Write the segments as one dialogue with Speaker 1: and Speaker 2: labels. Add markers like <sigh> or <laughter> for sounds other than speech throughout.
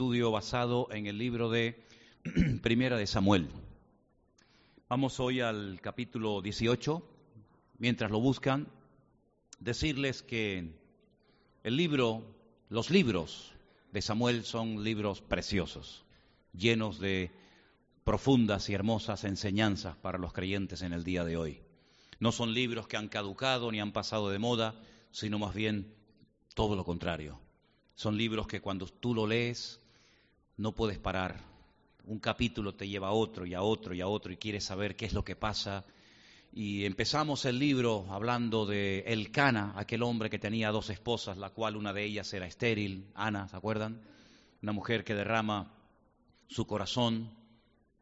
Speaker 1: estudio basado en el libro de <clears throat> Primera de Samuel. Vamos hoy al capítulo 18. Mientras lo buscan, decirles que el libro, los libros de Samuel son libros preciosos, llenos de profundas y hermosas enseñanzas para los creyentes en el día de hoy. No son libros que han caducado ni han pasado de moda, sino más bien todo lo contrario. Son libros que cuando tú lo lees no puedes parar. Un capítulo te lleva a otro y a otro y a otro y quieres saber qué es lo que pasa. Y empezamos el libro hablando de Elcana, aquel hombre que tenía dos esposas, la cual una de ellas era estéril, Ana, ¿se acuerdan? Una mujer que derrama su corazón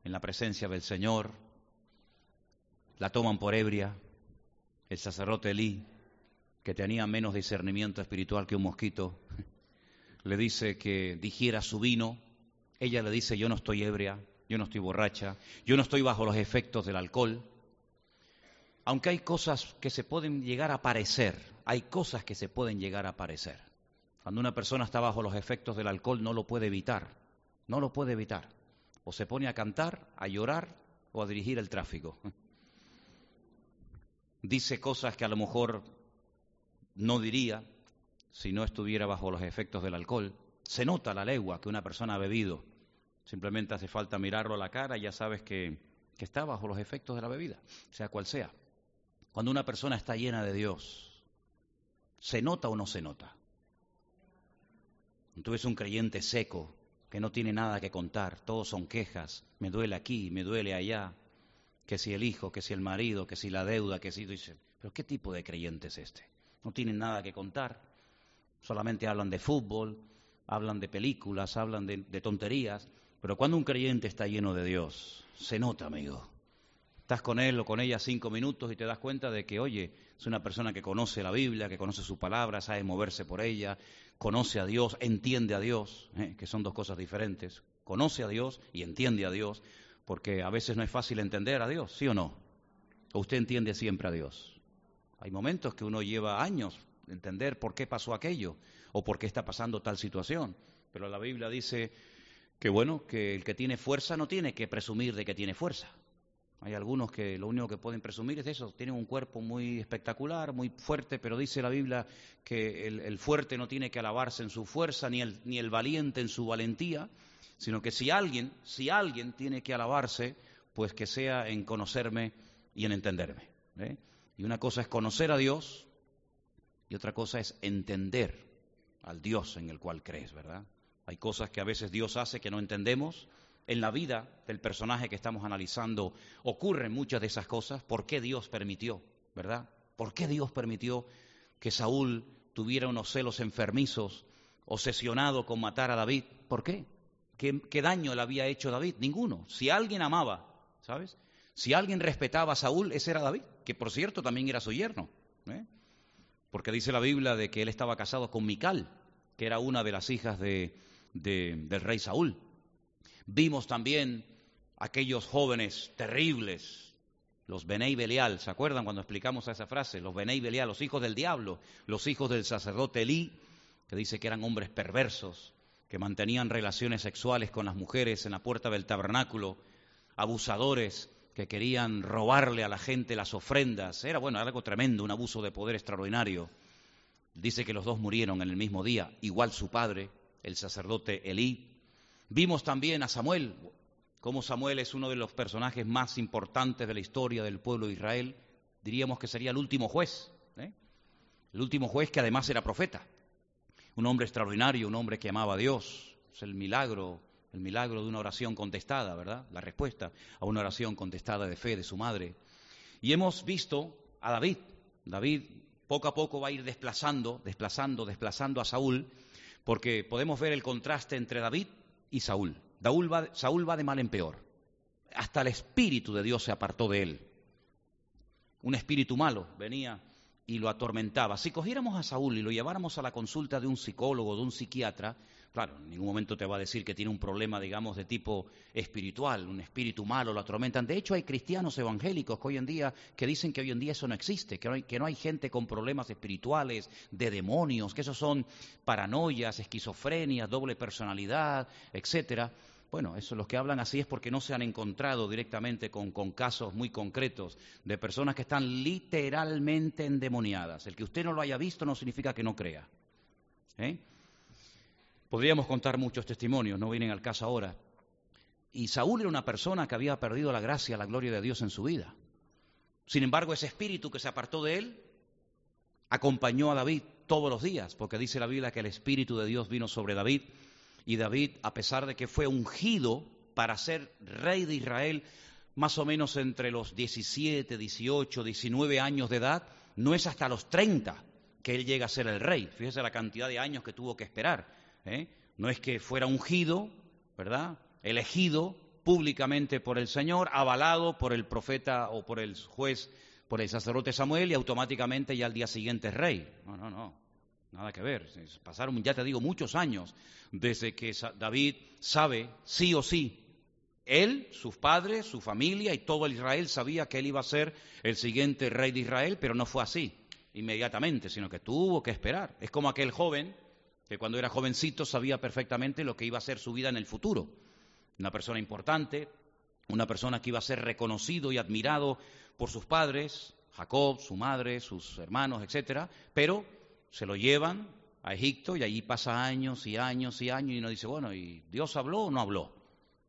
Speaker 1: en la presencia del Señor. La toman por ebria. El sacerdote Elí, que tenía menos discernimiento espiritual que un mosquito, <laughs> le dice que digiera su vino. Ella le dice, yo no estoy ebria, yo no estoy borracha, yo no estoy bajo los efectos del alcohol. Aunque hay cosas que se pueden llegar a parecer, hay cosas que se pueden llegar a parecer. Cuando una persona está bajo los efectos del alcohol no lo puede evitar, no lo puede evitar. O se pone a cantar, a llorar o a dirigir el tráfico. Dice cosas que a lo mejor no diría, si no estuviera bajo los efectos del alcohol. Se nota la legua que una persona ha bebido. Simplemente hace falta mirarlo a la cara y ya sabes que, que está bajo los efectos de la bebida, sea cual sea. Cuando una persona está llena de Dios, ¿se nota o no se nota? Tú ves un creyente seco, que no tiene nada que contar, todos son quejas, me duele aquí, me duele allá, que si el hijo, que si el marido, que si la deuda, que si... Dice, pero ¿qué tipo de creyente es este? No tienen nada que contar, solamente hablan de fútbol, hablan de películas, hablan de, tonterías, pero cuando un creyente está lleno de Dios, se nota, amigo. Estás con él o con ella cinco minutos y te das cuenta de que, oye, es una persona que conoce la Biblia, que conoce su palabra, sabe moverse por ella, conoce a Dios, entiende a Dios, ¿eh? que son dos cosas diferentes. Conoce a Dios y entiende a Dios, porque a veces no es fácil entender a Dios, ¿sí o no? ¿O usted entiende siempre a Dios? Hay momentos que uno lleva años entender por qué pasó aquello o por qué está pasando tal situación. Pero la Biblia dice que bueno, que el que tiene fuerza no tiene que presumir de que tiene fuerza. Hay algunos que lo único que pueden presumir es eso, tienen un cuerpo muy espectacular, muy fuerte, pero dice la Biblia que el, fuerte no tiene que alabarse en su fuerza, ni el, ni el valiente en su valentía, sino que si alguien, si alguien tiene que alabarse, pues que sea en conocerme y en entenderme. ¿eh? Y una cosa es conocer a Dios y otra cosa es entender al Dios en el cual crees, ¿verdad? Hay cosas que a veces Dios hace que no entendemos. En la vida del personaje que estamos analizando ocurren muchas de esas cosas. ¿Por qué Dios permitió, verdad? ¿Por qué Dios permitió que Saúl tuviera unos celos enfermizos, obsesionado con matar a David? ¿Por qué? ¿Qué, daño le había hecho David? Ninguno. Si alguien amaba, ¿sabes? Si alguien respetaba a Saúl, ese era David, que por cierto también era su yerno. ¿eh? porque dice la Biblia de que él estaba casado con Mical, que era una de las hijas de, del rey Saúl. Vimos también aquellos jóvenes terribles, los Benei Belial, ¿se acuerdan cuando explicamos esa frase? Los Benei Belial, los hijos del diablo, los hijos del sacerdote Elí, que dice que eran hombres perversos, que mantenían relaciones sexuales con las mujeres en la puerta del tabernáculo, abusadores, que querían robarle a la gente las ofrendas. Era, bueno, algo tremendo, un abuso de poder extraordinario. Dice que los dos murieron en el mismo día, igual su padre, el sacerdote Elí. Vimos también a Samuel, como Samuel es uno de los personajes más importantes de la historia del pueblo de Israel. Diríamos que sería el último juez, ¿eh? el último juez que además era profeta. Un hombre extraordinario, un hombre que amaba a Dios. Es el milagro el milagro de una oración contestada, ¿verdad? La respuesta a una oración contestada de fe de su madre. Y hemos visto a David. David poco a poco va a ir desplazando, desplazando, desplazando a Saúl, porque podemos ver el contraste entre David y Saúl. Saúl va, de mal en peor. Hasta el espíritu de Dios se apartó de él. Un espíritu malo venía y lo atormentaba. Si cogiéramos a Saúl y lo lleváramos a la consulta de un psicólogo, de un psiquiatra, Claro, en ningún momento te va a decir que tiene un problema, digamos, de tipo espiritual, un espíritu malo lo atormentan. De hecho, hay cristianos evangélicos que hoy en día que dicen que hoy en día eso no existe, que no hay, que no hay gente con problemas espirituales, de demonios, que eso son paranoias, esquizofrenia, doble personalidad, etcétera. Bueno, eso los que hablan así es porque no se han encontrado directamente con, con, casos muy concretos de personas que están literalmente endemoniadas. El que usted no lo haya visto no significa que no crea. ¿eh? Podríamos contar muchos testimonios, no vienen al caso ahora. Y Saúl era una persona que había perdido la gracia, la gloria de Dios en su vida. Sin embargo, ese espíritu que se apartó de él acompañó a David todos los días, porque dice la Biblia que el espíritu de Dios vino sobre David y David, a pesar de que fue ungido para ser rey de Israel, más o menos entre los 17, 18, 19 años de edad, no es hasta los 30 que él llega a ser el rey. Fíjese la cantidad de años que tuvo que esperar. ¿Eh? No es que fuera ungido, ¿verdad? Elegido públicamente por el Señor, avalado por el profeta o por el juez, por el sacerdote Samuel y automáticamente ya al día siguiente es rey. No, no, no. Nada que ver. Pasaron, ya te digo, muchos años desde que David sabe, sí o sí, él, sus padres, su familia y todo el Israel sabía que él iba a ser el siguiente rey de Israel, pero no fue así inmediatamente, sino que tuvo que esperar. Es como aquel joven que cuando era jovencito sabía perfectamente lo que iba a ser su vida en el futuro. Una persona importante, una persona que iba a ser reconocido y admirado por sus padres, Jacob, su madre, sus hermanos, etcétera, pero se lo llevan a Egipto y allí pasa años y años y años y uno dice, bueno, ¿y Dios habló o no habló?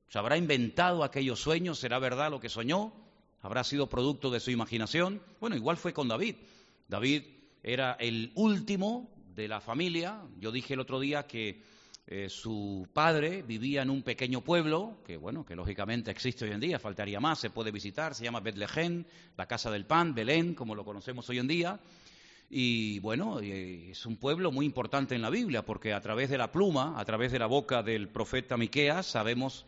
Speaker 1: ¿Se habrá inventado aquellos sueños? ¿Será verdad lo que soñó? ¿Habrá sido producto de su imaginación? Bueno, igual fue con David. David era el último de la familia. Yo dije el otro día que eh, su padre vivía en un pequeño pueblo, que bueno, que lógicamente existe hoy en día, faltaría más, se puede visitar, se llama Betlehem, la casa del pan, Belén, como lo conocemos hoy en día. Y bueno, eh, es un pueblo muy importante en la Biblia, porque a través de la pluma, a través de la boca del profeta Miqueas, sabemos,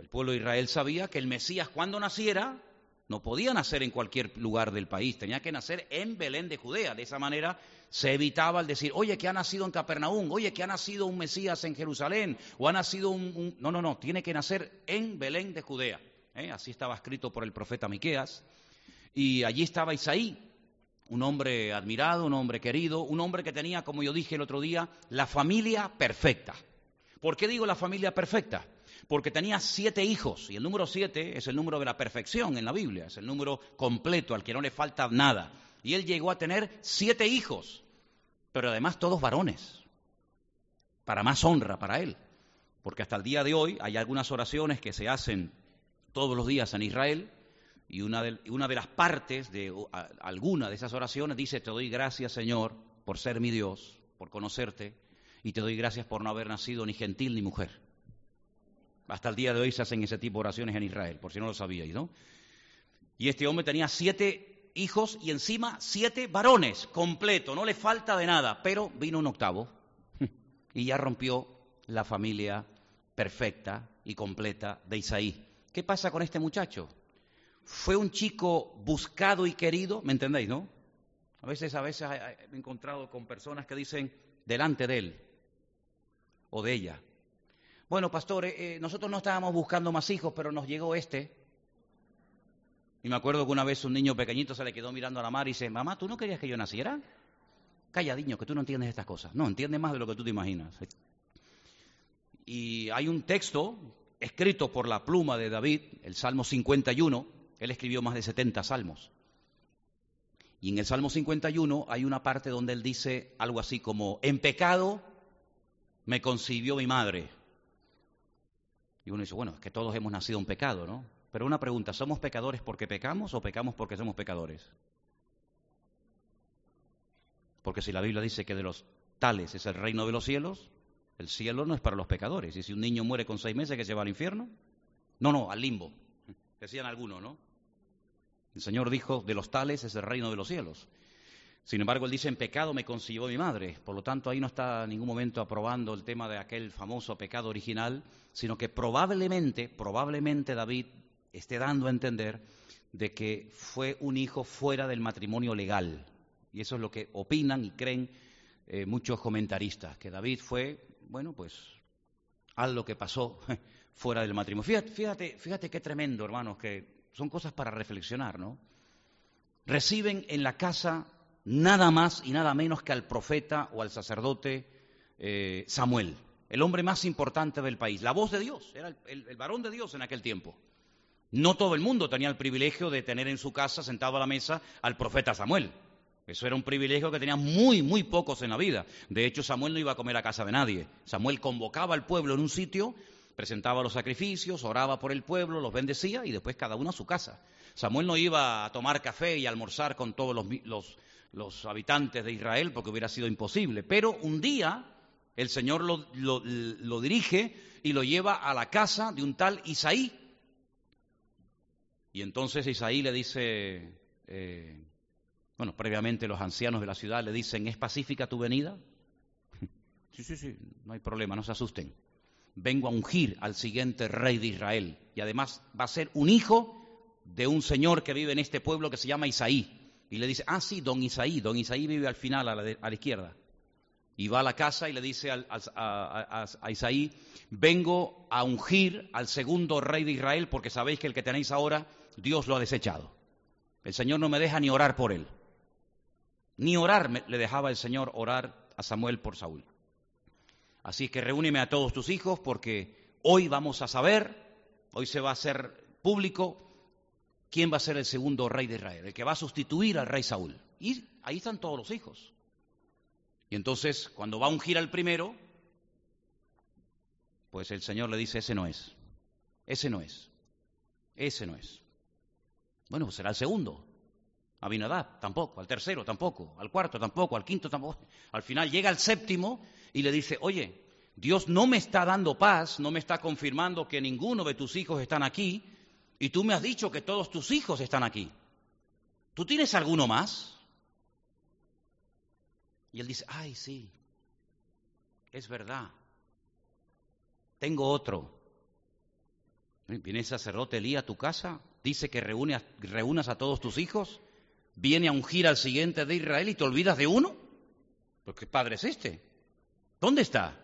Speaker 1: el pueblo de Israel sabía que el Mesías cuando naciera no podía nacer en cualquier lugar del país, tenía que nacer en Belén de Judea. De esa manera se evitaba el decir, oye, que ha nacido en Capernaum, oye, que ha nacido un Mesías en Jerusalén, o ha nacido un... No, no, no, tiene que nacer en Belén de Judea. ¿eh? Así estaba escrito por el profeta Miqueas. Y allí estaba Isaí, un hombre admirado, un hombre querido, un hombre que tenía, como yo dije el otro día, la familia perfecta. ¿Por qué digo la familia perfecta? Porque tenía siete hijos, y el número siete es el número de la perfección en la Biblia, es el número completo, al que no le falta nada. Y él llegó a tener siete hijos, pero además todos varones, para más honra para él, porque hasta el día de hoy hay algunas oraciones que se hacen todos los días en Israel, y una de, las partes de alguna de esas oraciones dice, te doy gracias Señor por ser mi Dios, por conocerte, y te doy gracias por no haber nacido ni gentil ni mujer. Hasta el día de hoy se hacen ese tipo de oraciones en Israel, por si no lo sabíais, ¿no? Y este hombre tenía siete hijos y encima siete varones, completo, no le falta de nada, pero vino un octavo <laughs> y ya rompió la familia perfecta y completa de Isaí. ¿Qué pasa con este muchacho? Fue un chico buscado y querido, ¿me entendéis, no? A veces, a veces he encontrado con personas que dicen delante de él o de ella, bueno, pastor, eh, eh, nosotros no estábamos buscando más hijos, pero nos llegó este. Y me acuerdo que una vez un niño pequeñito se le quedó mirando a la mar y dice, mamá, ¿tú no querías que yo naciera? Calladiño, que tú no entiendes estas cosas. No, entiendes más de lo que tú te imaginas. Y hay un texto escrito por la pluma de David, el Salmo 51. Él escribió más de 70 salmos. Y en el Salmo 51 hay una parte donde él dice algo así como, en pecado me concibió mi madre. Y uno dice, bueno, es que todos hemos nacido en pecado, ¿no? Pero una pregunta, ¿somos pecadores porque pecamos o pecamos porque somos pecadores? Porque si la Biblia dice que de los tales es el reino de los cielos, el cielo no es para los pecadores. Y si un niño muere con seis meses, ¿que se va al infierno? No, no, al limbo. <laughs> Decían algunos, ¿no? El Señor dijo, de los tales es el reino de los cielos. Sin embargo, él dice, en pecado me concibió mi madre. Por lo tanto, ahí no está en ningún momento aprobando el tema de aquel famoso pecado original, sino que probablemente, probablemente David esté dando a entender de que fue un hijo fuera del matrimonio legal. Y eso es lo que opinan y creen eh, muchos comentaristas, que David fue, bueno, pues a lo que pasó <laughs> fuera del matrimonio. Fíjate, fíjate qué tremendo, hermanos, que son cosas para reflexionar, ¿no? Reciben en la casa nada más y nada menos que al profeta o al sacerdote eh, Samuel, el hombre más importante del país, la voz de Dios, era el varón de Dios en aquel tiempo. No todo el mundo tenía el privilegio de tener en su casa, sentado a la mesa, al profeta Samuel. Eso era un privilegio que tenían muy, muy pocos en la vida. De hecho, Samuel no iba a comer a casa de nadie. Samuel convocaba al pueblo en un sitio, presentaba los sacrificios, oraba por el pueblo, los bendecía y después cada uno a su casa. Samuel no iba a tomar café y almorzar con todos los, habitantes de Israel porque hubiera sido imposible. Pero un día el Señor lo dirige y lo lleva a la casa de un tal Isaí, y entonces Isaí le dice, eh, bueno, previamente los ancianos de la ciudad le dicen, ¿es pacífica tu venida? <laughs> sí, sí, sí, no hay problema, no se asusten. Vengo a ungir al siguiente rey de Israel. Y además va a ser un hijo de un señor que vive en este pueblo que se llama Isaí. Y le dice, ah, sí, don Isaí, don Isaí vive al final, a la, izquierda. Y va a la casa y le dice a, Isaí, vengo a ungir al segundo rey de Israel porque sabéis que el que tenéis ahora Dios lo ha desechado. El Señor no me deja ni orar por él. Ni orar le dejaba el Señor orar a Samuel por Saúl. Así que reúneme a todos tus hijos porque hoy vamos a saber, hoy se va a hacer público quién va a ser el segundo rey de Israel, el que va a sustituir al rey Saúl. Y ahí están todos los hijos. Y entonces, cuando va a ungir al primero, pues el Señor le dice, ese no es, ese no es, ese no es. Bueno, pues será el segundo. Abinadab, tampoco. Al tercero, tampoco. Al cuarto, tampoco. Al quinto, tampoco. Al final llega al séptimo y le dice, oye, Dios no me está dando paz, no me está confirmando que ninguno de tus hijos están aquí, y tú me has dicho que todos tus hijos están aquí. ¿Tú tienes alguno más? Y él dice, ay, sí, es verdad, tengo otro. Viene el sacerdote Elí a tu casa dice que reúnas a todos tus hijos, viene a ungir al siguiente de Israel y te olvidas de uno. Porque qué padre es este? ¿Dónde está?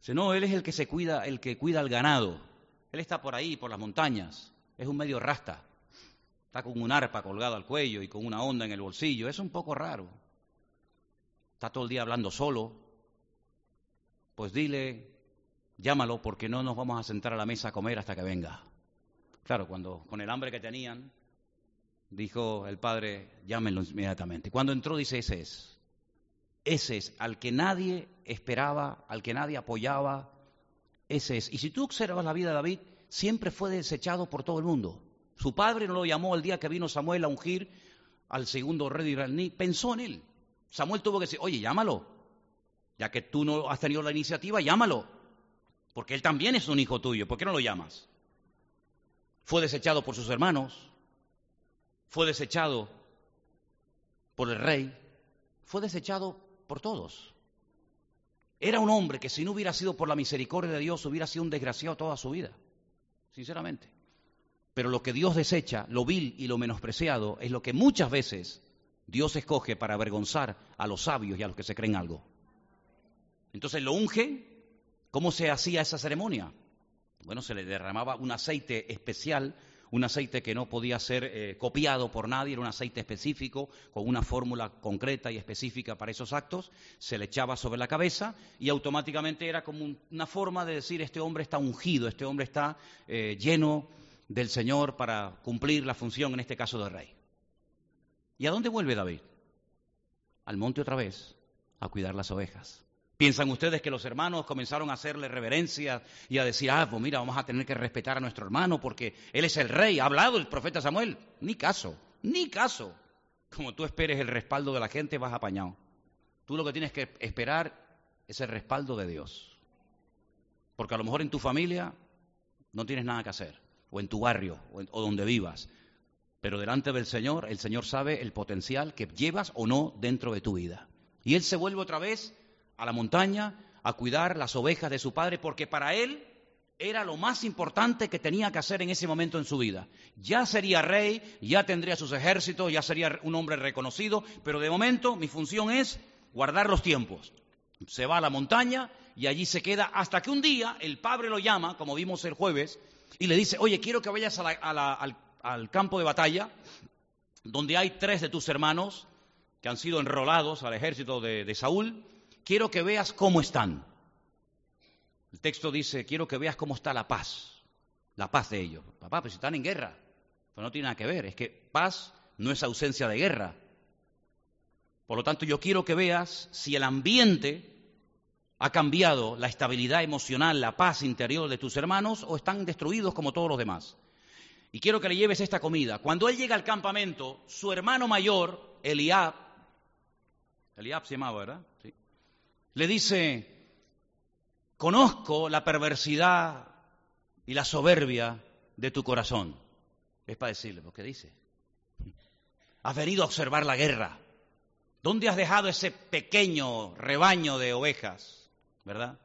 Speaker 1: Dice, no, él es el que se cuida, el que cuida al ganado. Él está por ahí, por las montañas. Es un medio rasta. Está con un arpa colgado al cuello y con una onda en el bolsillo. Es un poco raro. Está todo el día hablando solo. Pues dile, llámalo porque no nos vamos a sentar a la mesa a comer hasta que venga. Claro, cuando con el hambre que tenían, dijo el padre, llámenlo inmediatamente. Cuando entró dice, ese es. Ese es, al que nadie esperaba, al que nadie apoyaba, ese es. Y si tú observas la vida de David, siempre fue desechado por todo el mundo. Su padre no lo llamó el día que vino Samuel a ungir al segundo rey de Israel, pensó en él. Samuel tuvo que decir, oye, llámalo. Ya que tú no has tenido la iniciativa, llámalo. Porque él también es un hijo tuyo. ¿Por qué no lo llamas? Fue desechado por sus hermanos, fue desechado por el rey, fue desechado por todos. Era un hombre que si no hubiera sido por la misericordia de Dios hubiera sido un desgraciado toda su vida, sinceramente. Pero lo que Dios desecha, lo vil y lo menospreciado, es lo que muchas veces Dios escoge para avergonzar a los sabios y a los que se creen algo. Entonces lo unge. ¿Cómo se hacía esa ceremonia? Bueno, se le derramaba un aceite especial, un aceite que no podía ser eh, copiado por nadie, era un aceite específico, con una fórmula concreta y específica para esos actos, se le echaba sobre la cabeza y automáticamente era como una forma de decir, este hombre está ungido, este hombre está eh, lleno del Señor para cumplir la función, en este caso de rey. ¿Y a dónde vuelve David? Al monte otra vez, a cuidar las ovejas. ¿Piensan ustedes que los hermanos comenzaron a hacerle reverencia y a decir, ah, pues mira, vamos a tener que respetar a nuestro hermano porque él es el rey? ¿Ha hablado el profeta Samuel? Ni caso, ni caso. Como tú esperes el respaldo de la gente, vas apañado. Tú lo que tienes que esperar es el respaldo de Dios. Porque a lo mejor en tu familia no tienes nada que hacer, o en tu barrio, o, o donde vivas. Pero delante del Señor, el Señor sabe el potencial que llevas o no dentro de tu vida. Y Él se vuelve otra vez a la montaña a cuidar las ovejas de su padre, porque para él era lo más importante que tenía que hacer en ese momento en su vida. Ya sería rey, ya tendría sus ejércitos, ya sería un hombre reconocido, pero de momento mi función es guardar los tiempos. Se va a la montaña y allí se queda hasta que un día el padre lo llama, como vimos el jueves, y le dice, oye, quiero que vayas al, campo de batalla, donde hay tres de tus hermanos que han sido enrolados al ejército de Saúl, quiero que veas cómo están. El texto dice, quiero que veas cómo está la paz, la paz de ellos. Papá, pues están en guerra, pues no tiene nada que ver, es que paz no es ausencia de guerra. Por lo tanto, yo quiero que veas si el ambiente ha cambiado, la estabilidad emocional, la paz interior de tus hermanos, o están destruidos como todos los demás. Y quiero que le lleves esta comida. Cuando él llega al campamento, su hermano mayor, Eliab, Eliab se llamaba, ¿verdad? Le dice, Conozco la perversidad y la soberbia de tu corazón. Es para decirle, ¿por qué dice? <laughs> Has venido a observar la guerra. ¿Dónde has dejado ese pequeño rebaño de ovejas? ¿Verdad?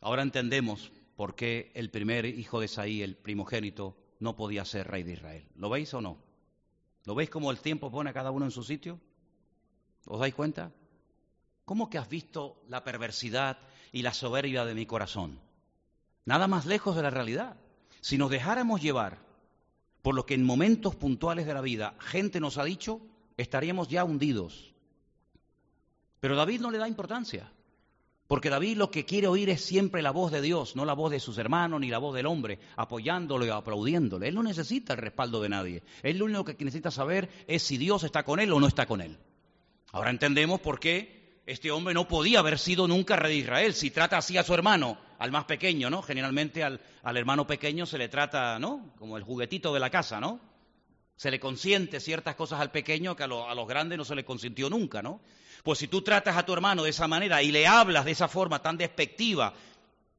Speaker 1: Ahora entendemos por qué el primer hijo de Saí, el primogénito, no podía ser rey de Israel. ¿Lo veis o no? ¿Lo veis cómo el tiempo pone a cada uno en su sitio? ¿Os dais cuenta? ¿Cómo que has visto la perversidad y la soberbia de mi corazón. Nada más lejos de la realidad. Si nos dejáramos llevar por lo que en momentos puntuales de la vida gente nos ha dicho, estaríamos ya hundidos. Pero David no le da importancia, porque David lo que quiere oír es siempre la voz de Dios, no la voz de sus hermanos ni la voz del hombre, apoyándolo y aplaudiéndole. Él no necesita el respaldo de nadie. Él lo único que necesita saber es si Dios está con él o no está con él. Ahora entendemos por qué este hombre no podía haber sido nunca rey de Israel. Si trata así a su hermano, al más pequeño, ¿no? Generalmente al, hermano pequeño se le trata, ¿no? Como el juguetito de la casa, ¿no? Se le consiente ciertas cosas al pequeño que a, a los grandes no se le consintió nunca, ¿no? Pues si tú tratas a tu hermano de esa manera y le hablas de esa forma tan despectiva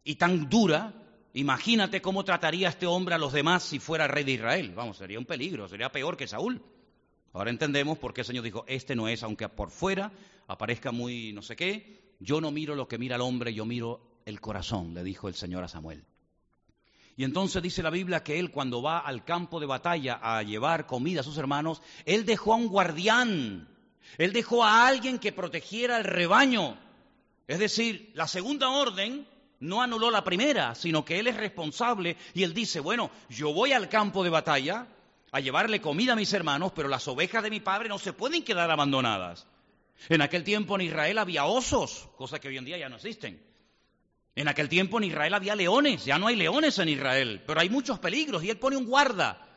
Speaker 1: y tan dura, imagínate cómo trataría este hombre a los demás si fuera rey de Israel. Vamos, sería un peligro, sería peor que Saúl. Ahora entendemos por qué el Señor dijo, este no es, aunque por fuera aparezca muy no sé qué, yo no miro lo que mira el hombre, yo miro el corazón, le dijo el Señor a Samuel. Y entonces dice la Biblia que él cuando va al campo de batalla a llevar comida a sus hermanos, él dejó a un guardián, él dejó a alguien que protegiera el rebaño. Es decir, la segunda orden no anuló la primera, sino que él es responsable y él dice, bueno, yo voy al campo de batalla, a llevarle comida a mis hermanos, pero las ovejas de mi padre no se pueden quedar abandonadas. En aquel tiempo en Israel había osos, cosa que hoy en día ya no existen. En aquel tiempo en Israel había leones, ya no hay leones en Israel, pero hay muchos peligros y él pone un guarda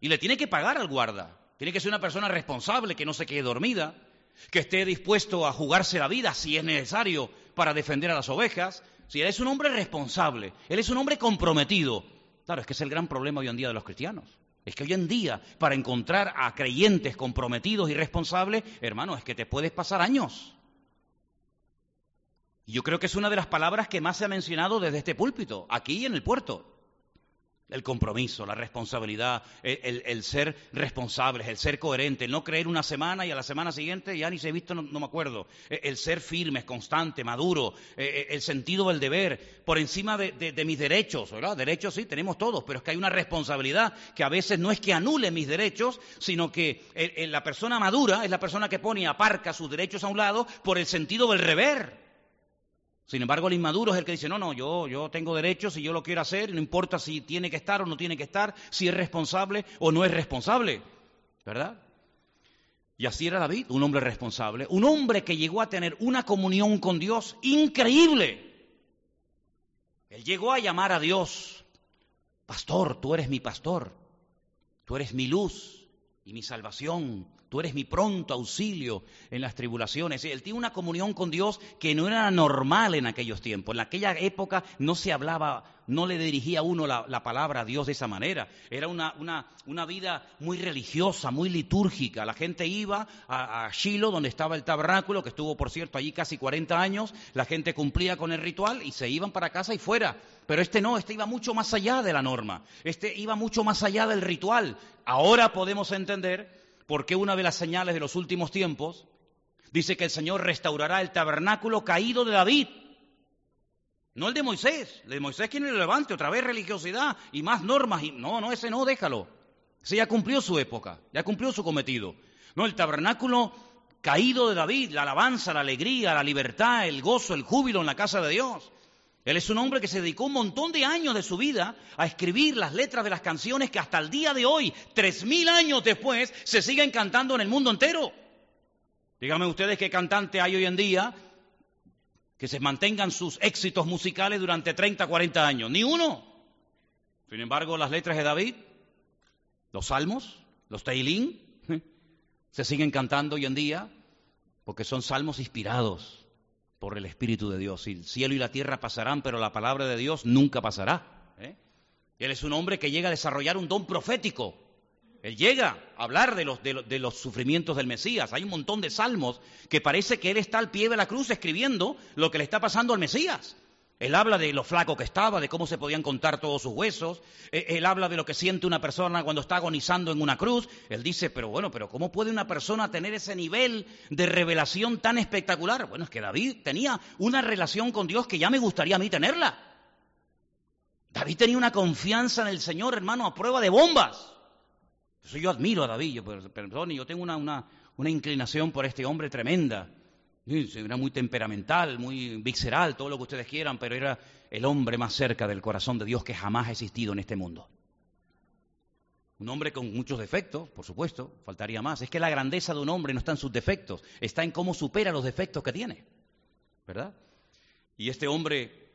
Speaker 1: y le tiene que pagar al guarda. Tiene que ser una persona responsable, que no se quede dormida, que esté dispuesto a jugarse la vida si es necesario para defender a las ovejas. Si él es un hombre responsable, él es un hombre comprometido. Claro, es que es el gran problema hoy en día de los cristianos. Es que hoy en día, para encontrar a creyentes comprometidos y responsables, hermano, es que te puedes pasar años. Y yo creo que es una de las palabras que más se ha mencionado desde este púlpito, aquí en el puerto. El compromiso, la responsabilidad, el, ser responsables, el ser coherente, el no creer una semana y a la semana siguiente ya ni se he visto, no, me acuerdo. E, el, ser firme, constante, maduro, e, e, el sentido del deber, por encima de, mis derechos, ¿verdad? Derechos sí, tenemos todos, pero es que hay una responsabilidad que a veces no es que anule mis derechos, sino que la persona madura es la persona que pone y aparca sus derechos a un lado por el sentido del rever. Sin embargo, el inmaduro es el que dice, no, no, yo, yo tengo derechos y yo lo quiero hacer, no importa si tiene que estar o no tiene que estar, si es responsable o no es responsable, ¿verdad? Y así era David, un hombre responsable, un hombre que llegó a tener una comunión con Dios increíble. Él llegó a llamar a Dios, pastor, tú eres mi pastor, tú eres mi luz y mi salvación, Tú eres mi pronto auxilio en las tribulaciones. Él tiene una comunión con Dios que no era normal en aquellos tiempos. En aquella época no se hablaba, no le dirigía uno la, palabra a Dios de esa manera. Era una, vida muy religiosa, muy litúrgica. La gente iba a, a, Shiloh, donde estaba el tabernáculo, que estuvo, por cierto, allí casi 40 años. La gente cumplía con el ritual y se iban para casa y fuera. Pero este no, este iba mucho más allá de la norma. Este iba mucho más allá del ritual. Ahora podemos entender porque una de las señales de los últimos tiempos dice que el Señor restaurará el tabernáculo caído de David. No el de Moisés. El de Moisés quien le levante, otra vez religiosidad y más normas. No, no, ese no, déjalo. Ese ya cumplió su época, ya cumplió su cometido. No, el tabernáculo caído de David, la alabanza, la alegría, la libertad, el gozo, el júbilo en la casa de Dios. Él es un hombre que se dedicó un montón de años de su vida a escribir las letras de las canciones que hasta el día de hoy, tres mil años después, se siguen cantando en el mundo entero. Díganme ustedes qué cantante hay hoy en día que se mantengan sus éxitos musicales durante 30, 40 años. Ni uno. Sin embargo, las letras de David, los salmos, los teilín, <laughs> se siguen cantando hoy en día porque son salmos inspirados por el Espíritu de Dios. El cielo y la tierra pasarán, pero la palabra de Dios nunca pasará. ¿eh? Él es un hombre que llega a desarrollar un don profético. Él llega a hablar de los, de los, sufrimientos del Mesías. Hay un montón de salmos que parece que él está al pie de la cruz escribiendo lo que le está pasando al Mesías. Él habla de lo flaco que estaba, de cómo se podían contar todos sus huesos. Eh, él habla de lo que siente una persona cuando está agonizando en una cruz. Él dice, pero bueno, pero ¿cómo puede una persona tener ese nivel de revelación tan espectacular? Bueno, es que David tenía una relación con Dios que ya me gustaría a mí tenerla. David tenía una confianza en el Señor, hermano, a prueba de bombas. Eso yo admiro a David, yo, perdón, yo tengo una, una inclinación por este hombre tremenda. Era muy temperamental, muy visceral, todo lo que ustedes quieran, pero era el hombre más cerca del corazón de Dios que jamás ha existido en este mundo. Un hombre con muchos defectos, por supuesto, faltaría más. Es que la grandeza de un hombre no está en sus defectos, está en cómo supera los defectos que tiene. ¿Verdad? Y este hombre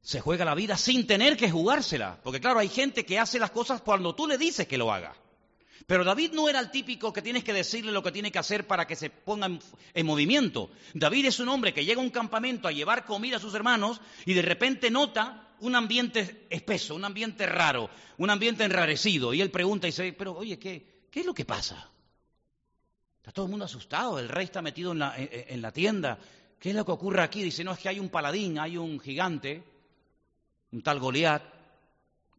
Speaker 1: se juega la vida sin tener que jugársela. Porque claro, hay gente que hace las cosas cuando tú le dices que lo haga. Pero David no era el típico que tienes que decirle lo que tiene que hacer para que se ponga en, movimiento. David es un hombre que llega a un campamento a llevar comida a sus hermanos y de repente nota un ambiente espeso, un ambiente raro, un ambiente enrarecido. Y él pregunta y dice, pero oye, ¿qué, es lo que pasa? Está todo el mundo asustado, el rey está metido en la, en la tienda. ¿Qué es lo que ocurre aquí? Dice, no, es que hay un paladín, hay un gigante, un tal Goliat,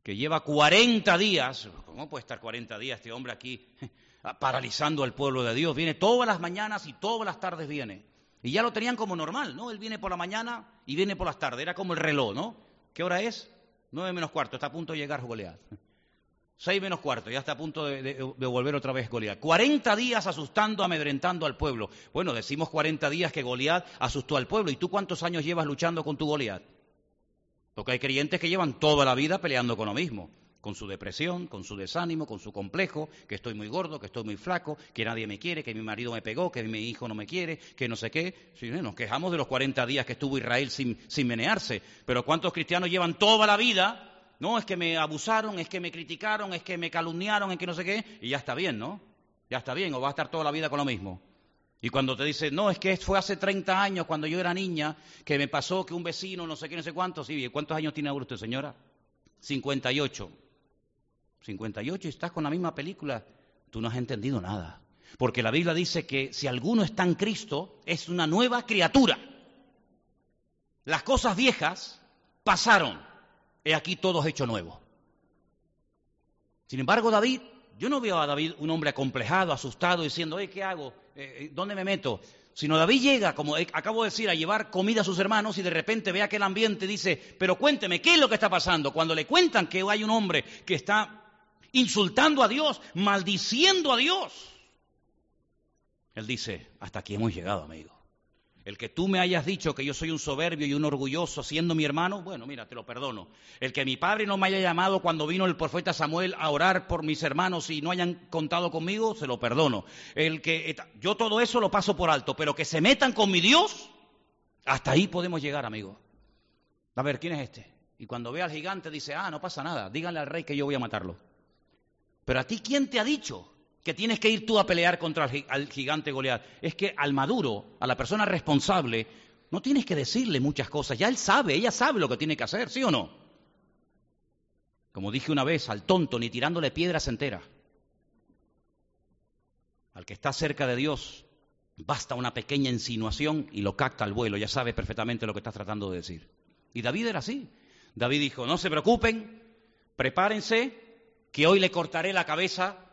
Speaker 1: que lleva 40 días, ¿cómo puede estar 40 días este hombre aquí <laughs> paralizando al pueblo de Dios? Viene todas las mañanas y todas las tardes viene. Y ya lo tenían como normal, ¿no? Él viene por la mañana y viene por las tardes, era como el reloj, ¿no? ¿Qué hora es? Nueve menos cuarto, está a punto de llegar Goliat. <laughs> Seis menos cuarto, ya está a punto de, volver otra vez Goliat. 40 días asustando, amedrentando al pueblo. Bueno, decimos 40 días que Goliat asustó al pueblo. ¿Y tú cuántos años llevas luchando con tu Goliat? Porque hay creyentes que llevan toda la vida peleando con lo mismo, con su depresión, con su desánimo, con su complejo, que estoy muy gordo, que estoy muy flaco, que nadie me quiere, que mi marido me pegó, que mi hijo no me quiere, que no sé qué. nos quejamos de los 40 días que estuvo Israel sin, sin menearse, pero ¿cuántos cristianos llevan toda la vida? No, es que me abusaron, es que me criticaron, es que me calumniaron, es que no sé qué, y ya está bien, ¿no? Ya está bien, o va a estar toda la vida con lo mismo. Y cuando te dice, no, es que fue hace 30 años, cuando yo era niña, que me pasó que un vecino, no sé qué, no sé cuántos, sí, ¿cuántos años tiene ahora usted, señora? 58. 58 y estás con la misma película. Tú no has entendido nada. Porque la Biblia dice que si alguno está en Cristo, es una nueva criatura. Las cosas viejas pasaron. He aquí todos hecho nuevo. Sin embargo, David, yo no veo a David un hombre acomplejado, asustado, diciendo, ¿qué hago? Eh, eh, ¿dónde me meto? Sino David llega, como acabo de decir, a llevar comida a sus hermanos y de repente ve aquel ambiente y dice, pero cuénteme, ¿qué es lo que está pasando? Cuando le cuentan que hay un hombre que está insultando a Dios, maldiciendo a Dios, él dice, hasta aquí hemos llegado, amigo. El que tú me hayas dicho que yo soy un soberbio y un orgulloso siendo mi hermano, bueno, mira, te lo perdono. El que mi padre no me haya llamado cuando vino el profeta Samuel a orar por mis hermanos y no hayan contado conmigo, se lo perdono. El que yo todo eso lo paso por alto, pero que se metan con mi Dios, hasta ahí podemos llegar, amigo. A ver, ¿quién es este? Y cuando ve al gigante dice, ah, no pasa nada, díganle al rey que yo voy a matarlo. Pero a ti, ¿quién te ha dicho que tienes que ir tú a pelear contra el gigante Goliat. Es que al maduro, a la persona responsable, no tienes que decirle muchas cosas. Ya él sabe, ella sabe lo que tiene que hacer, ¿sí o no? Como dije una vez, al tonto ni tirándole piedras entera. Al que está cerca de Dios, basta una pequeña insinuación y lo capta al vuelo, ya sabe perfectamente lo que estás tratando de decir. Y David era así. David dijo, no se preocupen, prepárense, que hoy le cortaré la cabeza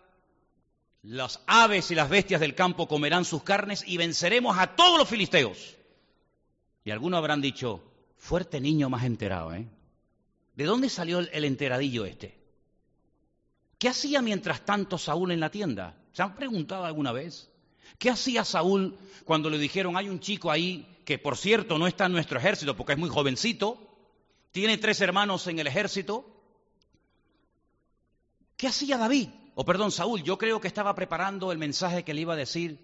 Speaker 1: las aves y las bestias del campo comerán sus carnes y venceremos a todos los filisteos. Y algunos habrán dicho, fuerte niño más enterado, ¿eh? ¿De dónde salió el enteradillo este? ¿Qué hacía mientras tanto Saúl en la tienda? ¿Se han preguntado alguna vez? ¿Qué hacía Saúl cuando le dijeron, hay un chico ahí que por cierto no está en nuestro ejército porque es muy jovencito, tiene tres hermanos en el ejército? ¿Qué hacía David? O perdón, Saúl, yo creo que estaba preparando el mensaje que le iba a decir,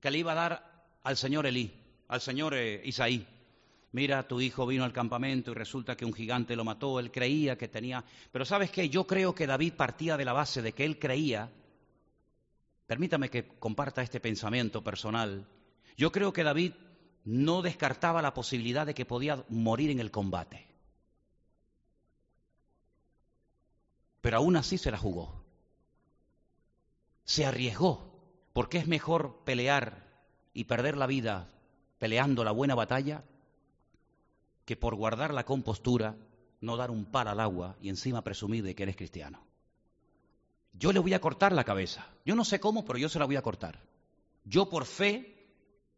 Speaker 1: que le iba a dar al señor Elí, al señor eh, Isaí. Mira, tu hijo vino al campamento y resulta que un gigante lo mató, él creía que tenía... Pero sabes qué, yo creo que David partía de la base de que él creía, permítame que comparta este pensamiento personal, yo creo que David no descartaba la posibilidad de que podía morir en el combate. Pero aún así se la jugó. Se arriesgó, porque es mejor pelear y perder la vida peleando la buena batalla que por guardar la compostura no dar un par al agua y encima presumir de que eres cristiano. Yo le voy a cortar la cabeza. Yo no sé cómo, pero yo se la voy a cortar. Yo por fe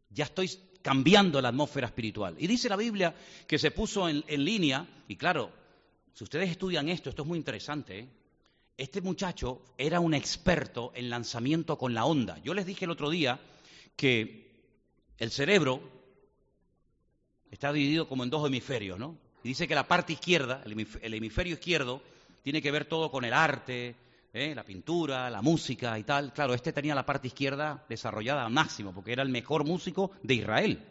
Speaker 1: ya estoy cambiando la atmósfera espiritual. Y dice la Biblia que se puso en, línea, y claro, si ustedes estudian esto, esto es muy interesante, ¿eh? Este muchacho era un experto en lanzamiento con la onda. Yo les dije el otro día que el cerebro está dividido como en dos hemisferios, ¿no? Y dice que la parte izquierda, el hemisferio izquierdo, tiene que ver todo con el arte, ¿eh? la pintura, la música y tal. Claro, este tenía la parte izquierda desarrollada al máximo, porque era el mejor músico de Israel.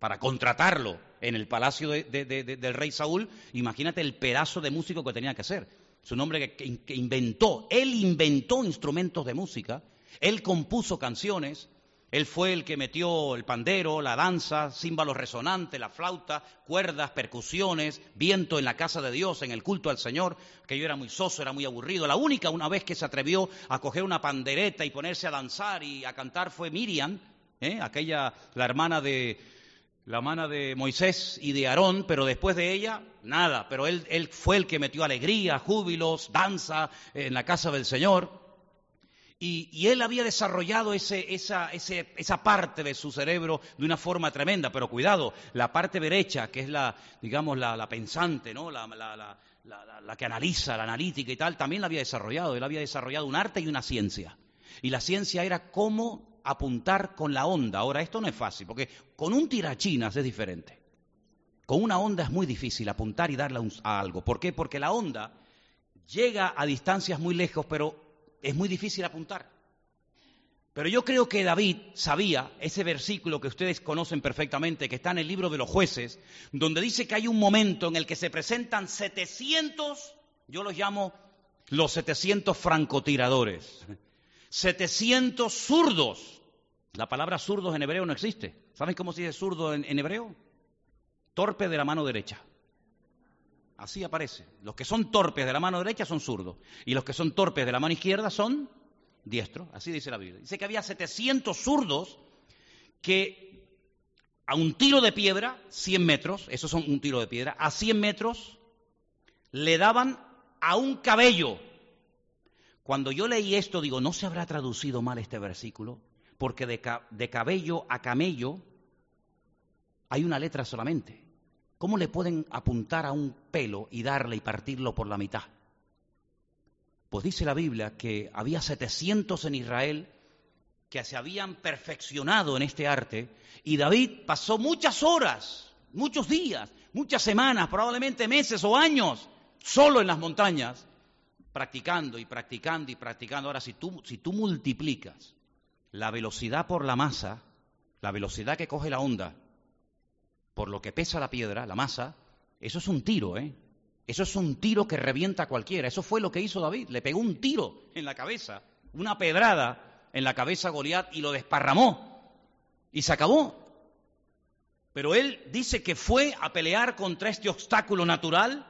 Speaker 1: Para contratarlo en el palacio del rey Saúl, imagínate el pedazo de músico que tenía que ser. Es un hombre que inventó, él inventó instrumentos de música, él compuso canciones, él fue el que metió el pandero, la danza, címbalos resonantes, la flauta, cuerdas, percusiones, viento en la casa de Dios, en el culto al Señor, que yo era muy soso, era muy aburrido. La única una vez que se atrevió a coger una pandereta y ponerse a danzar y a cantar fue Miriam, ¿eh? aquella, la hermana de, la hermana de Moisés y de Aarón, pero después de ella, nada. Pero él, fue el que metió alegría, júbilos, danza en la casa del Señor. Y, él había desarrollado esa, parte de su cerebro de una forma tremenda, pero cuidado, la parte derecha, que es la, digamos, la, pensante, ¿no? La, la, que analiza, la analítica y tal, también la había desarrollado. Él había desarrollado un arte y una ciencia. Y la ciencia era cómo apuntar con la onda. Ahora, esto no es fácil, porque con un tirachinas es diferente. Con una onda es muy difícil apuntar y darle a algo. ¿Por qué? Porque la onda llega a distancias muy lejos, pero es muy difícil apuntar. Pero yo creo que David sabía ese versículo que ustedes conocen perfectamente, que está en el libro de los jueces, donde dice que hay un momento en el que se presentan 700, yo los llamo los 700 francotiradores, 700 zurdos. La palabra zurdos en hebreo no existe. ¿Saben cómo se dice zurdo en, en hebreo? Torpe de la mano derecha. Así aparece. Los que son torpes de la mano derecha son zurdos. Y los que son torpes de la mano izquierda son diestros. Así dice la Biblia. Dice que había 700 zurdos que a un tiro de piedra, 100 metros, esos son un tiro de piedra, a 100 metros le daban a un cabello. Cuando yo leí esto, digo, ¿no se habrá traducido mal este versículo? Porque de, cabello a camello hay una letra solamente. ¿Cómo le pueden apuntar a un pelo y darle y partirlo por la mitad? Pues dice la Biblia que había 700 en Israel que se habían perfeccionado en este arte y David pasó muchas horas, muchos días, muchas semanas, probablemente meses o años, solo en las montañas, practicando y practicando y practicando. Ahora, si tú, si tú multiplicas la velocidad por la masa, la velocidad que coge la onda, por lo que pesa la piedra, la masa, eso es un tiro, ¿eh? Eso es un tiro que revienta a cualquiera. Eso fue lo que hizo David. Le pegó un tiro en la cabeza, una pedrada en la cabeza a Goliat y lo desparramó. Y se acabó. Pero él dice que fue a pelear contra este obstáculo natural.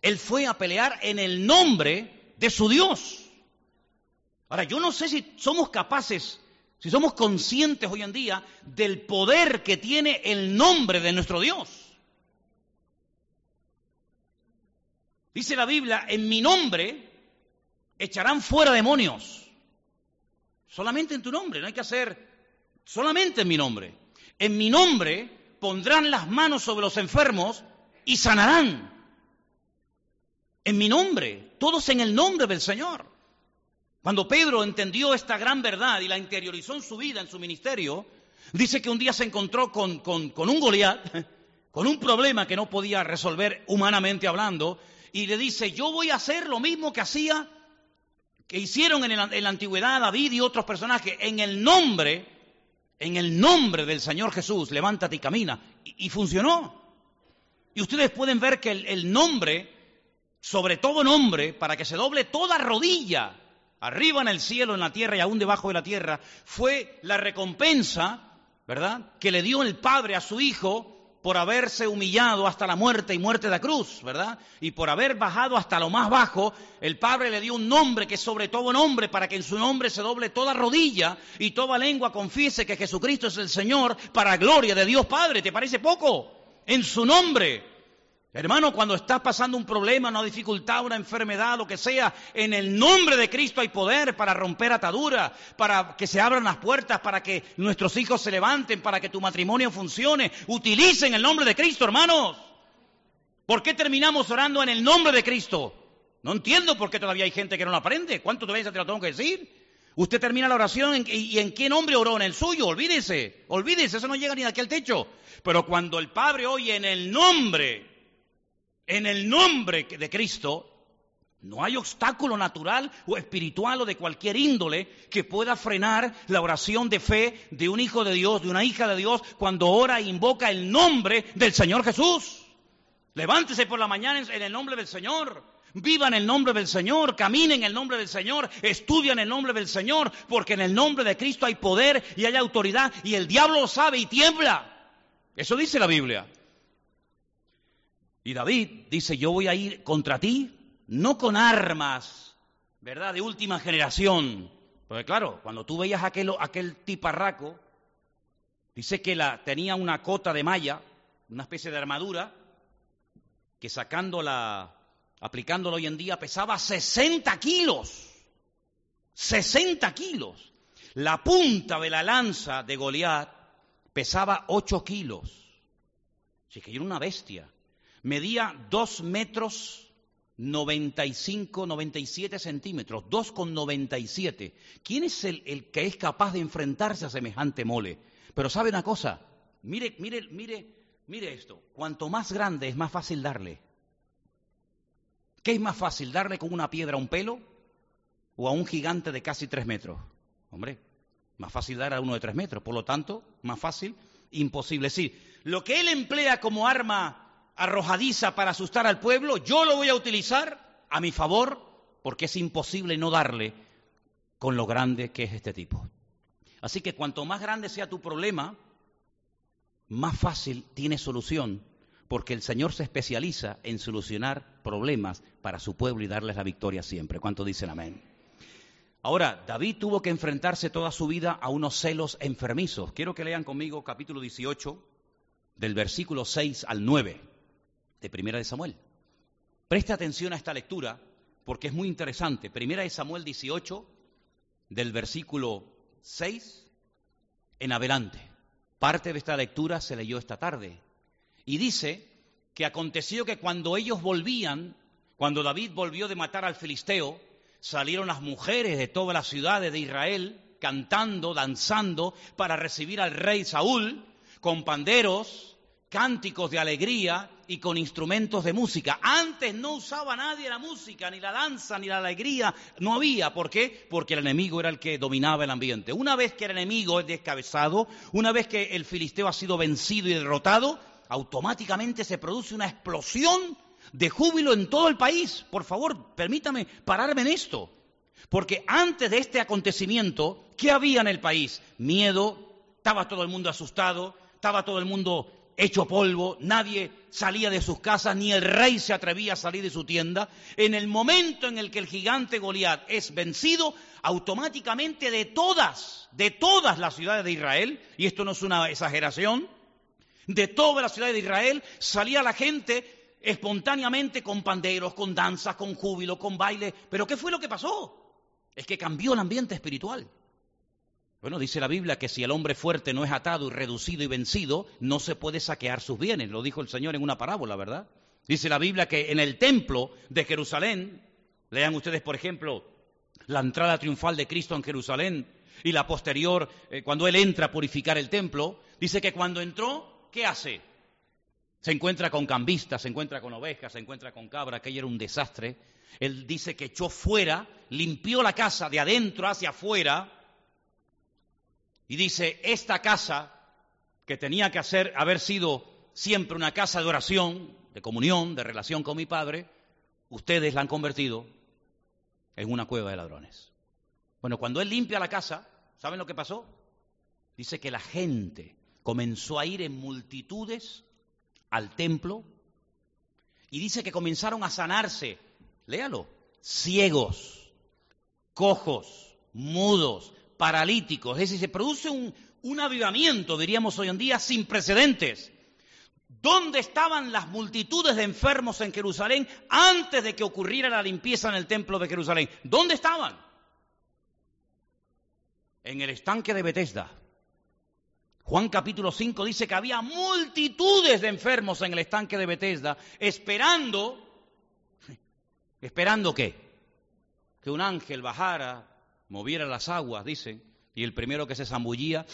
Speaker 1: Él fue a pelear en el nombre de su Dios. Ahora, yo no sé si somos capaces si somos conscientes hoy en día del poder que tiene el nombre de nuestro Dios. Dice la Biblia, en mi nombre echarán fuera demonios. Solamente en tu nombre, no hay que hacer solamente en mi nombre. En mi nombre pondrán las manos sobre los enfermos y sanarán. En mi nombre, todos en el nombre del Señor. Cuando Pedro entendió esta gran verdad y la interiorizó en su vida, en su ministerio, dice que un día se encontró con, un Goliat, <laughs> con un problema que no podía resolver humanamente hablando, y le dice, yo voy a hacer lo mismo que hacía, que hicieron en, la antigüedad David y otros personajes, en el nombre, en el nombre del Señor Jesús, levántate y camina. Y, funcionó. Y ustedes pueden ver que el nombre, sobre todo nombre, para que se doble toda rodilla, arriba en el cielo, en la tierra y aún debajo de la tierra, fue la recompensa, ¿verdad?, que le dio el Padre a su Hijo por haberse humillado hasta la muerte y muerte de la cruz, ¿verdad? Y por haber bajado hasta lo más bajo, el Padre le dio un nombre que sobre todo nombre para que en su nombre se doble toda rodilla y toda lengua confiese que Jesucristo es el Señor para gloria de Dios Padre. ¿Te parece poco? En su nombre. Hermano, cuando estás pasando un problema, una dificultad, una enfermedad, lo que sea, en el nombre de Cristo hay poder para romper ataduras, para que se abran las puertas, para que nuestros hijos se levanten, para que tu matrimonio funcione. Utilicen el nombre de Cristo, hermanos. ¿Por qué terminamos orando en el nombre de Cristo? No entiendo por qué todavía hay gente que no lo aprende. ¿Cuánto veces te lo tengo que decir? Usted termina la oración y en qué nombre oró, en el suyo, olvídese, olvídese, eso no llega ni de aquí al techo. Pero cuando el Padre oye en el nombre en el nombre de Cristo, no hay obstáculo natural o espiritual o de cualquier índole que pueda frenar la oración de fe de un hijo de Dios, de una hija de Dios, cuando ora e invoca el nombre del Señor Jesús. Levántese por la mañana en el nombre del Señor. Viva en el nombre del Señor, camine en el nombre del Señor, estudia en el nombre del Señor, porque en el nombre de Cristo hay poder y hay autoridad y el diablo lo sabe y tiembla. Eso dice la Biblia. Y David dice, yo voy a ir contra ti, no con armas, ¿verdad? De última generación. Porque claro, cuando tú veías aquel, aquel tiparraco, dice que la, tenía una cota de malla, una especie de armadura, que sacándola, aplicándola hoy en día, pesaba 60 kilos. 60 kilos. La punta de la lanza de Goliat pesaba 8 kilos. Así que era una bestia medía dos metros 95, 97 centímetros, dos con 97. ¿Quién es el, el, que es capaz de enfrentarse a semejante mole? Pero sabe una cosa, mire, mire, mire, mire esto, cuanto más grande es más fácil darle. ¿Qué es más fácil, darle con una piedra a un pelo o a un gigante de casi tres metros? Hombre, más fácil dar a uno de tres metros, por lo tanto, más fácil, imposible. Sí, lo que él emplea como arma arrojadiza para asustar al pueblo, yo lo voy a utilizar a mi favor porque es imposible no darle con lo grande que es este tipo. Así que cuanto más grande sea tu problema, más fácil tiene solución, porque el Señor se especializa en solucionar problemas para su pueblo y darles la victoria siempre. ¿Cuánto dicen amén? Ahora, David tuvo que enfrentarse toda su vida a unos celos enfermizos. Quiero que lean conmigo capítulo 18, del versículo 6 al 9 de Primera de Samuel. Preste atención a esta lectura porque es muy interesante. Primera de Samuel 18, del versículo 6 en adelante. Parte de esta lectura se leyó esta tarde. Y dice que aconteció que cuando ellos volvían, cuando David volvió de matar al filisteo, salieron las mujeres de todas las ciudades de Israel cantando, danzando para recibir al rey Saúl con panderos, cánticos de alegría y con instrumentos de música. Antes no usaba nadie la música, ni la danza, ni la alegría, no había. ¿Por qué? Porque el enemigo era el que dominaba el ambiente. Una vez que el enemigo es descabezado, una vez que el filisteo ha sido vencido y derrotado, automáticamente se produce una explosión de júbilo en todo el país. Por favor, permítame pararme en esto. Porque antes de este acontecimiento, ¿qué había en el país? Miedo, estaba todo el mundo asustado, estaba todo el mundo hecho polvo, nadie salía de sus casas, ni el rey se atrevía a salir de su tienda. En el momento en el que el gigante Goliat es vencido, automáticamente de todas, de todas las ciudades de Israel, y esto no es una exageración, de todas las ciudades de Israel salía la gente espontáneamente con panderos, con danzas, con júbilo, con baile. Pero ¿qué fue lo que pasó? Es que cambió el ambiente espiritual. Bueno, dice la Biblia que si el hombre fuerte no es atado y reducido y vencido, no se puede saquear sus bienes. Lo dijo el Señor en una parábola, ¿verdad? Dice la Biblia que en el templo de Jerusalén, lean ustedes, por ejemplo, la entrada triunfal de Cristo en Jerusalén y la posterior, eh, cuando Él entra a purificar el templo, dice que cuando entró, ¿qué hace? Se encuentra con cambistas, se encuentra con ovejas, se encuentra con cabra, aquello era un desastre. Él dice que echó fuera, limpió la casa de adentro hacia afuera y dice, esta casa, que tenía que hacer, haber sido siempre una casa de oración, de comunión, de relación con mi Padre, ustedes la han convertido en una cueva de ladrones. Bueno, cuando él limpia la casa, ¿saben lo que pasó? Dice que la gente comenzó a ir en multitudes al templo y dice que comenzaron a sanarse, léalo, ciegos, cojos, mudos, paralíticos. Es decir, se produce un, avivamiento, diríamos hoy en día, sin precedentes. ¿Dónde estaban las multitudes de enfermos en Jerusalén antes de que ocurriera la limpieza en el templo de Jerusalén? ¿Dónde estaban? En el estanque de Bethesda. Juan capítulo 5 dice que había multitudes de enfermos en el estanque de Bethesda esperando, esperando qué? Que un ángel bajara, moviera las aguas, dice, y el primero que se zambullía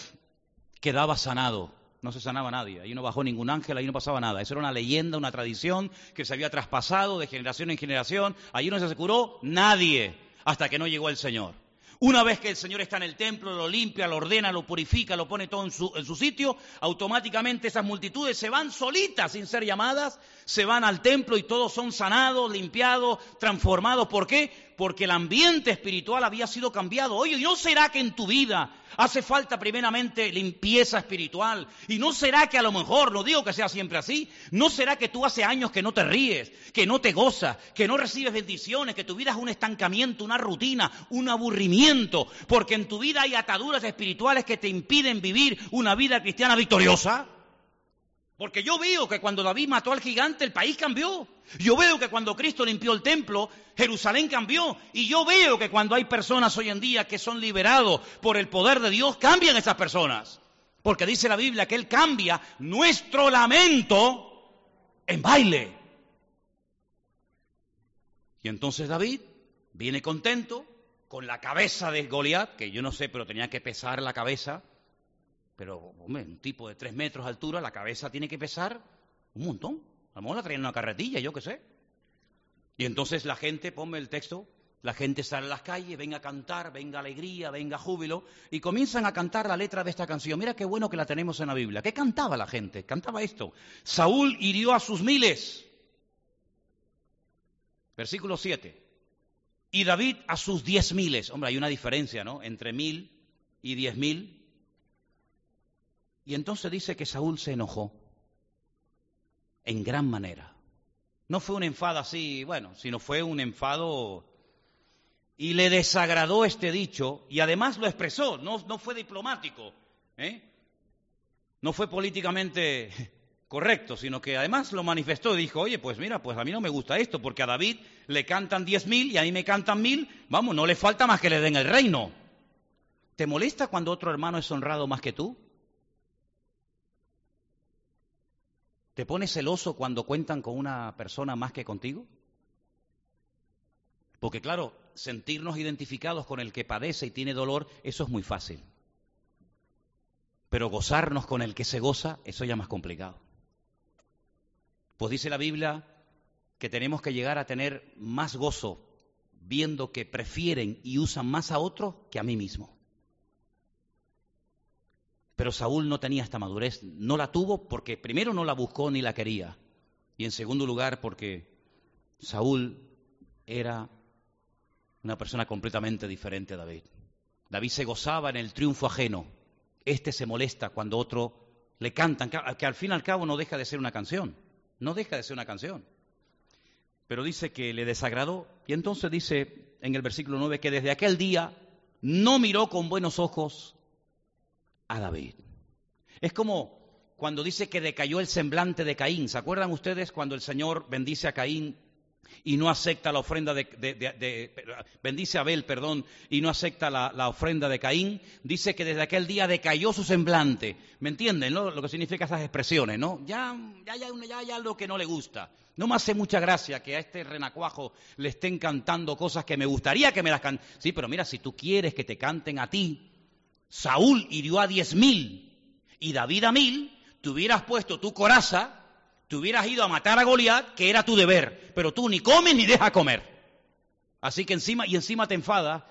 Speaker 1: quedaba sanado no se sanaba nadie, ahí no bajó ningún ángel, ahí no pasaba nada. Eso era una leyenda, una tradición que se había traspasado de generación en generación. Allí no se curó nadie hasta que no llegó el Señor. Una vez que el Señor está en el templo, lo limpia, lo ordena, lo purifica, lo pone todo en su, en su, sitio, automáticamente esas multitudes se van solitas sin ser llamadas, se van al templo y todos son sanados, limpiados, transformados. ¿Por qué? Porque el ambiente espiritual había sido cambiado. Oye, ¿no será que en tu vida Hace falta primeramente limpieza espiritual. Y no será que a lo mejor, no digo que sea siempre así, no será que tú hace años que no te ríes, que no te gozas, que no recibes bendiciones, que tu vida es un estancamiento, una rutina, un aburrimiento, porque en tu vida hay ataduras espirituales que te impiden vivir una vida cristiana victoriosa. Porque yo veo que cuando David mató al gigante el país cambió. Yo veo que cuando Cristo limpió el templo, Jerusalén cambió. Y yo veo que cuando hay personas hoy en día que son liberados por el poder de Dios, cambian esas personas. Porque dice la Biblia que Él cambia nuestro lamento en baile. Y entonces David viene contento con la cabeza de Goliat, que yo no sé, pero tenía que pesar la cabeza pero, hombre, un tipo de tres metros de altura, la cabeza tiene que pesar un montón. A lo mejor la traen en una carretilla, yo qué sé. Y entonces la gente, ponme el texto, la gente sale a las calles, venga a cantar, venga alegría, venga júbilo, y comienzan a cantar la letra de esta canción. Mira qué bueno que la tenemos en la Biblia. ¿Qué cantaba la gente? Cantaba esto. Saúl hirió a sus miles. Versículo 7. Y David a sus diez miles. Hombre, hay una diferencia, ¿no? Entre mil y diez mil. Y entonces dice que Saúl se enojó en gran manera. No fue un enfado así, bueno, sino fue un enfado y le desagradó este dicho y además lo expresó, no, no fue diplomático, ¿eh? no fue políticamente <laughs> correcto, sino que además lo manifestó y dijo, oye, pues mira, pues a mí no me gusta esto, porque a David le cantan diez mil y a mí me cantan mil, vamos, no le falta más que le den el reino. ¿Te molesta cuando otro hermano es honrado más que tú? ¿Te pones celoso cuando cuentan con una persona más que contigo? Porque claro, sentirnos identificados con el que padece y tiene dolor, eso es muy fácil. Pero gozarnos con el que se goza, eso ya más complicado. Pues dice la Biblia que tenemos que llegar a tener más gozo viendo que prefieren y usan más a otros que a mí mismo. Pero Saúl no tenía esta madurez, no la tuvo porque primero no la buscó ni la quería, y en segundo lugar porque Saúl era una persona completamente diferente a David. David se gozaba en el triunfo ajeno, este se molesta cuando otro le cantan, que al fin y al cabo no deja de ser una canción, no deja de ser una canción. Pero dice que le desagradó, y entonces dice en el versículo 9 que desde aquel día no miró con buenos ojos a David. Es como cuando dice que decayó el semblante de Caín. ¿Se acuerdan ustedes cuando el Señor bendice a Caín y no acepta la ofrenda de, bendice a Abel, perdón, y no acepta la, ofrenda de Caín, dice que desde aquel día decayó su semblante. ¿Me entienden, no? Lo que significa esas expresiones, ¿no? Ya, ya, ya, ya hay algo que no le gusta. No me hace mucha gracia que a este renacuajo le estén cantando cosas que me gustaría que me las canten. Sí, pero mira, si tú quieres que te canten a ti, Saúl hirió a diez mil y David a mil, te hubieras puesto tu coraza te hubieras ido a matar a Goliat, que era tu deber, pero tú ni comes ni dejas comer. Así que encima, y encima te enfada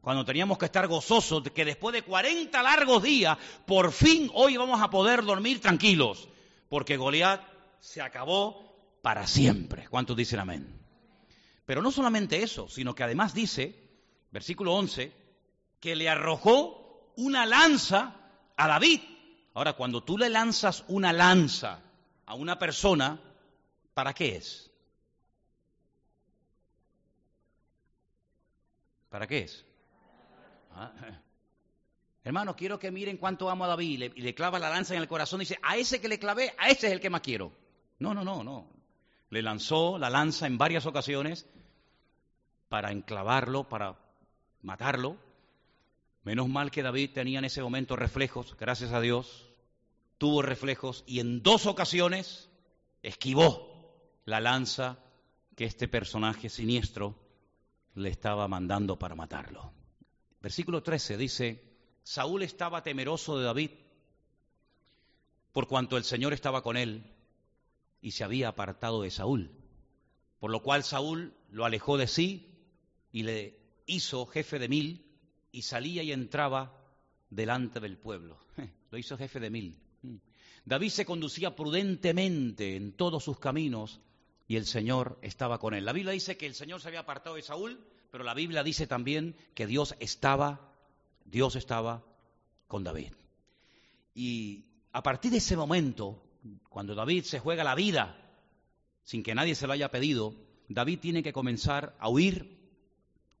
Speaker 1: cuando teníamos que estar gozosos de que después de 40 largos días, por fin hoy vamos a poder dormir tranquilos, porque Goliat se acabó para siempre. ¿Cuántos dicen amén? Pero no solamente eso, sino que además dice, versículo 11, que le arrojó una lanza a David. Ahora, cuando tú le lanzas una lanza a una persona, ¿para qué es? ¿Para qué es? Ah, <laughs> hermano, quiero que miren cuánto amo a David y le, y le, clava la lanza en el corazón y dice, a ese que le clavé, a ese es el que más quiero. No, no, no, no. Le lanzó la lanza en varias ocasiones para enclavarlo, para matarlo. Menos mal que David tenía en ese momento reflejos, gracias a Dios, tuvo reflejos y en dos ocasiones esquivó la lanza que este personaje siniestro le estaba mandando para matarlo. Versículo 13 dice, Saúl estaba temeroso de David por cuanto el Señor estaba con él y se había apartado de Saúl, por lo cual Saúl lo alejó de sí y le hizo jefe de mil y salía y entraba delante del pueblo. <laughs> Lo hizo jefe de mil. David se conducía prudentemente en todos sus caminos y el Señor estaba con él. La Biblia dice que el Señor se había apartado de Saúl, pero la Biblia dice también que Dios estaba, Dios estaba con David. Y a partir de ese momento, cuando David se juega la vida sin que nadie se lo haya pedido, David tiene que comenzar a huir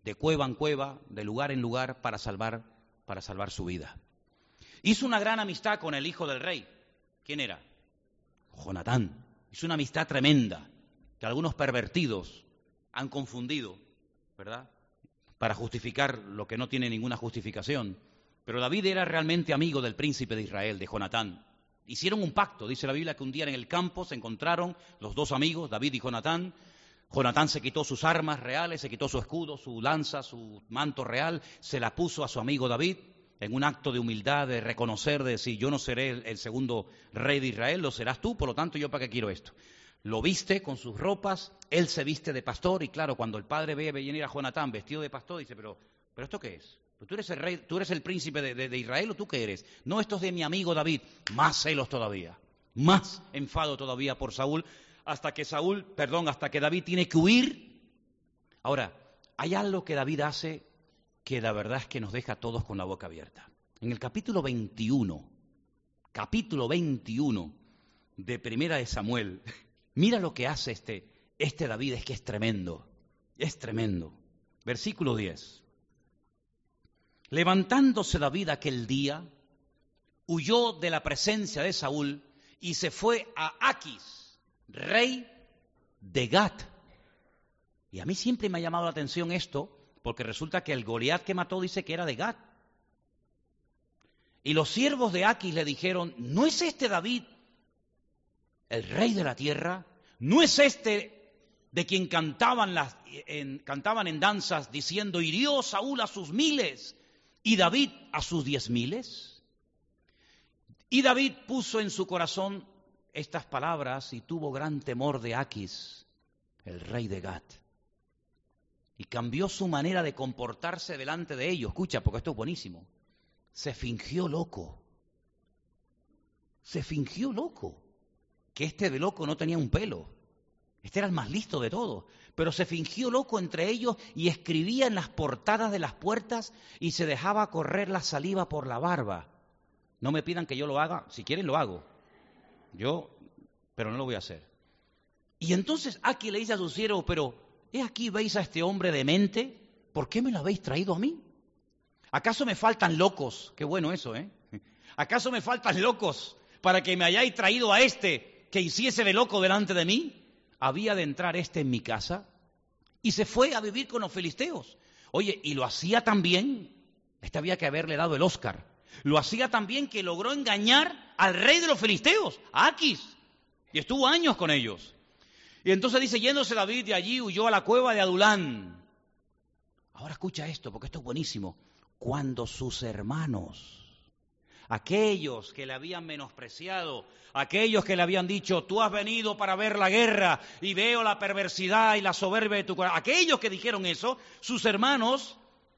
Speaker 1: de cueva en cueva, de lugar en lugar para salvar para salvar su vida. Hizo una gran amistad con el hijo del rey, ¿Quién era? Jonatán. Es una amistad tremenda que algunos pervertidos han confundido, ¿verdad? Para justificar lo que no tiene ninguna justificación. Pero David era realmente amigo del príncipe de Israel, de Jonatán. Hicieron un pacto, dice la Biblia, que un día en el campo se encontraron los dos amigos, David y Jonatán. Jonatán se quitó sus armas reales, se quitó su escudo, su lanza, su manto real, se la puso a su amigo David en un acto de humildad, de reconocer, de decir, yo no seré el, segundo rey de Israel, lo serás tú, por lo tanto, ¿yo para qué quiero esto? Lo viste con sus ropas, él se viste de pastor, y claro, cuando el padre ve venir a Jonatán vestido de pastor, dice, pero, pero ¿esto qué es? ¿Tú eres el rey, tú eres el príncipe de, de Israel o tú qué eres? No, esto es de mi amigo David, más celos todavía, más enfado todavía por Saúl, hasta que Saúl, perdón, hasta que David tiene que huir. Ahora, hay algo que David hace que la verdad es que nos deja a todos con la boca abierta. En el capítulo 21, capítulo 21 de Primera de Samuel, <laughs> mira lo que hace este, este David, es que es tremendo, es tremendo. Versículo 10. Levantándose David aquel día, huyó de la presencia de Saúl y se fue a Aquis, rey de Gat. Y a mí siempre me ha llamado la atención esto, porque resulta que el Goliat que mató dice que era de Gad. Y los siervos de Aquis le dijeron, ¿no es este David el rey de la tierra? ¿No es este de quien cantaban, las, en, cantaban en danzas diciendo, hirió Saúl a sus miles y David a sus diez miles? Y David puso en su corazón estas palabras y tuvo gran temor de Aquis, el rey de Gad y cambió su manera de comportarse delante de ellos. Escucha, porque esto es buenísimo. Se fingió loco. Se fingió loco. Que este de loco no tenía un pelo. Este era el más listo de todos. Pero se fingió loco entre ellos y escribía en las portadas de las puertas y se dejaba correr la saliva por la barba. No me pidan que yo lo haga. Si quieren, lo hago. Yo, pero no lo voy a hacer. Y entonces aquí le dice a su siervo, pero He aquí veis a este hombre demente, ¿por qué me lo habéis traído a mí? ¿Acaso me faltan locos? Qué bueno eso, ¿eh? <laughs> ¿Acaso me faltan locos para que me hayáis traído a este que hiciese de loco delante de mí? ¿Había de entrar este en mi casa? y se fue a vivir con los filisteos. Oye, y lo hacía también, este había que haberle dado el Oscar, lo hacía también que logró engañar al rey de los filisteos, Aquis, y estuvo años con ellos. Y entonces dice, yéndose David de allí, huyó a la cueva de Adulán. Ahora escucha esto, porque esto es buenísimo. Cuando sus hermanos aquellos que le habían menospreciado, aquellos que le habían dicho, tú has venido para ver la guerra y veo la perversidad y la soberbia de tu corazón, aquellos que dijeron eso, sus hermanos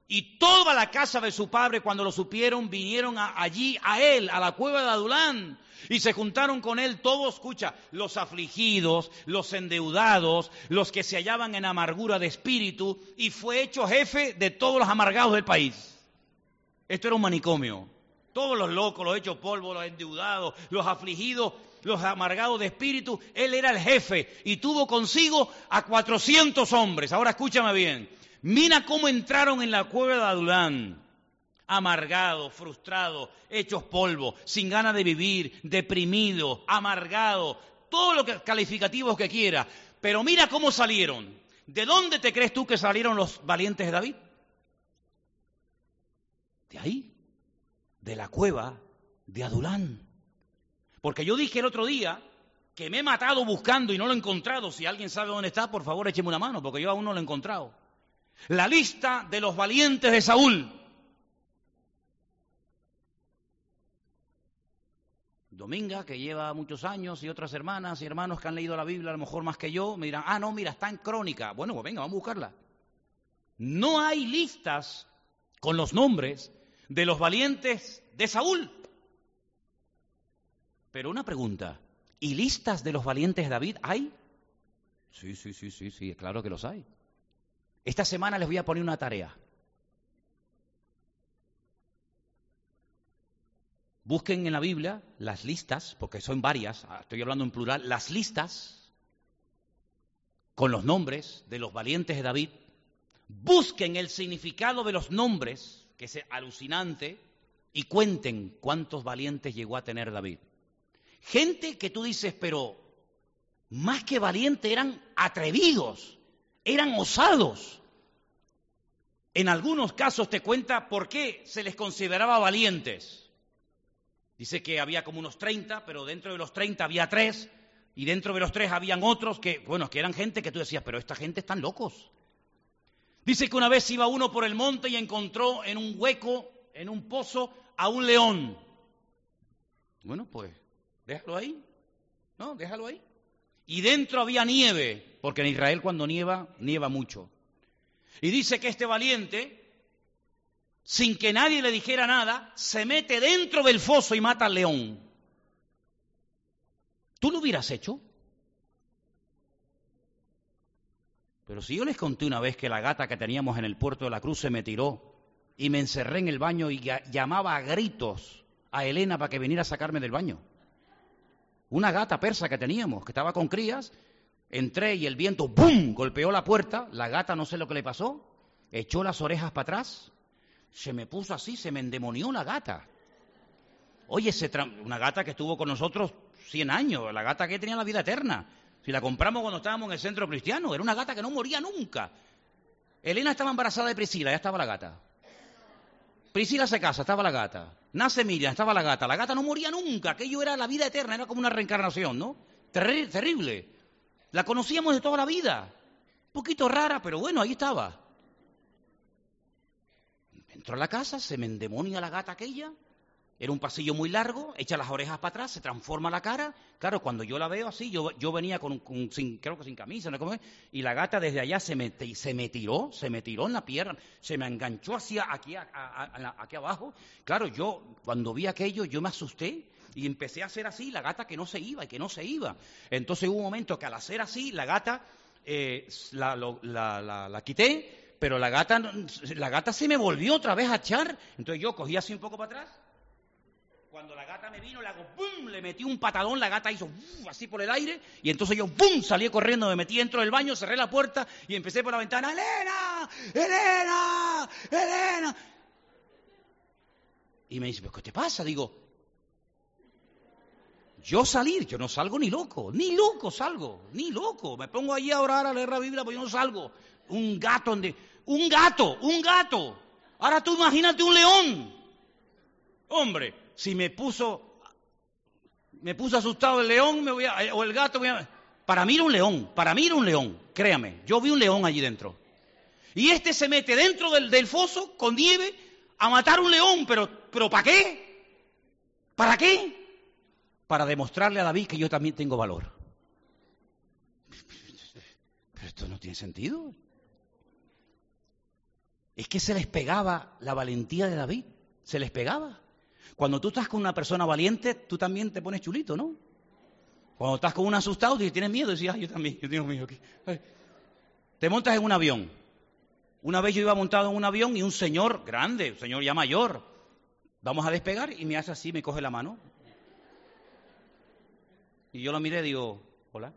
Speaker 1: y toda la casa de su padre cuando lo supieron vinieron allí a él, a la cueva de Adulán. Y se juntaron con él todos, escucha, los afligidos, los endeudados, los que se hallaban en amargura de espíritu, y fue hecho jefe de todos los amargados del país. Esto era un manicomio. Todos los locos, los hechos polvo, los endeudados, los afligidos, los amargados de espíritu, él era el jefe y tuvo consigo a 400 hombres. Ahora escúchame bien. Mira cómo entraron en la cueva de Adulán. Amargados, frustrados, hechos polvo, sin ganas de vivir, deprimidos, amargados, todos los calificativos que quiera. Pero mira cómo salieron. ¿De dónde te crees tú que salieron los valientes de David? De ahí de la cueva de Adulán. Porque yo dije el otro día que me he matado buscando y no lo he encontrado. Si alguien sabe dónde está, por favor écheme una mano, porque yo aún no lo he encontrado. La lista de los valientes de Saúl. Dominga, que lleva muchos años, y otras hermanas y hermanos que han leído la Biblia a lo mejor más que yo, me dirán, ah, no, mira, está en crónica. Bueno, pues venga, vamos a buscarla. No hay listas con los nombres de los valientes de Saúl. Pero una pregunta, ¿y listas de los valientes de David hay? Sí, sí, sí, sí, sí, claro que los hay. Esta semana les voy a poner una tarea. Busquen en la Biblia las listas, porque son varias, ah, estoy hablando en plural, las listas con los nombres de los valientes de David. Busquen el significado de los nombres que es alucinante, y cuenten cuántos valientes llegó a tener David. Gente que tú dices, pero más que valientes eran atrevidos, eran osados. En algunos casos te cuenta por qué se les consideraba valientes. Dice que había como unos 30, pero dentro de los 30 había tres, y dentro de los tres habían otros que, bueno, que eran gente que tú decías, pero esta gente están locos. Dice que una vez iba uno por el monte y encontró en un hueco, en un pozo, a un león. Bueno, pues déjalo ahí. No, déjalo ahí. Y dentro había nieve, porque en Israel cuando nieva, nieva mucho. Y dice que este valiente, sin que nadie le dijera nada, se mete dentro del foso y mata al león. ¿Tú lo hubieras hecho? Pero si yo les conté una vez que la gata que teníamos en el puerto de la Cruz se me tiró y me encerré en el baño y llamaba a gritos a Elena para que viniera a sacarme del baño. Una gata persa que teníamos, que estaba con crías, entré y el viento ¡bum! golpeó la puerta, la gata no sé lo que le pasó, echó las orejas para atrás, se me puso así, se me endemonió la gata. Oye, una gata que estuvo con nosotros 100 años, la gata que tenía la vida eterna. Si la compramos cuando estábamos en el centro cristiano, era una gata que no moría nunca. Elena estaba embarazada de Priscila, ya estaba la gata. Priscila se casa, estaba la gata. Nace Miriam, estaba la gata. La gata no moría nunca, aquello era la vida eterna, era como una reencarnación, ¿no? terrible. La conocíamos de toda la vida. Un poquito rara, pero bueno, ahí estaba. Entró a la casa, se me endemonia la gata aquella, era un pasillo muy largo, echa las orejas para atrás, se transforma la cara. Claro, cuando yo la veo así, yo, yo venía con, sin, creo que sin camisa, ¿no? y la gata desde allá se me, se me tiró, se me tiró en la pierna, se me enganchó hacia aquí, aquí abajo. Claro, yo cuando vi aquello, yo me asusté y empecé a hacer así, la gata que no se iba y que no se iba. Entonces hubo un momento que al hacer así, la gata eh, la, la, la quité, pero la gata, la gata se me volvió otra vez a echar. Entonces yo cogí así un poco para atrás cuando la gata me vino, le hago ¡pum! Le metí un patadón, la gata hizo así por el aire, y entonces yo ¡pum! Salí corriendo, me metí dentro del baño, cerré la puerta y empecé por la ventana, ¡Elena! ¡Elena! ¡Elena! Y me dice, ¿pero qué te pasa? Digo, yo salir, yo no salgo ni loco, ni loco salgo, ni loco. Me pongo allí a orar, a leer la Biblia, pues yo no salgo. Un gato, donde, un gato, un gato. Ahora tú imagínate un león. Hombre, si me puso, me puso asustado el león me voy a, o el gato, para mí era un león, para mí era un león, créame, yo vi un león allí dentro. Y este se mete dentro del, del foso con nieve a matar un león, pero, pero ¿para qué? ¿Para qué? Para demostrarle a David que yo también tengo valor. Pero esto no tiene sentido. Es que se les pegaba la valentía de David, se les pegaba. Cuando tú estás con una persona valiente, tú también te pones chulito, ¿no? Cuando estás con un asustado, y tienes miedo, decías, yo también, yo tengo miedo aquí. Te montas en un avión. Una vez yo iba montado en un avión y un señor grande, un señor ya mayor, vamos a despegar y me hace así, me coge la mano. Y yo lo miré y digo, hola.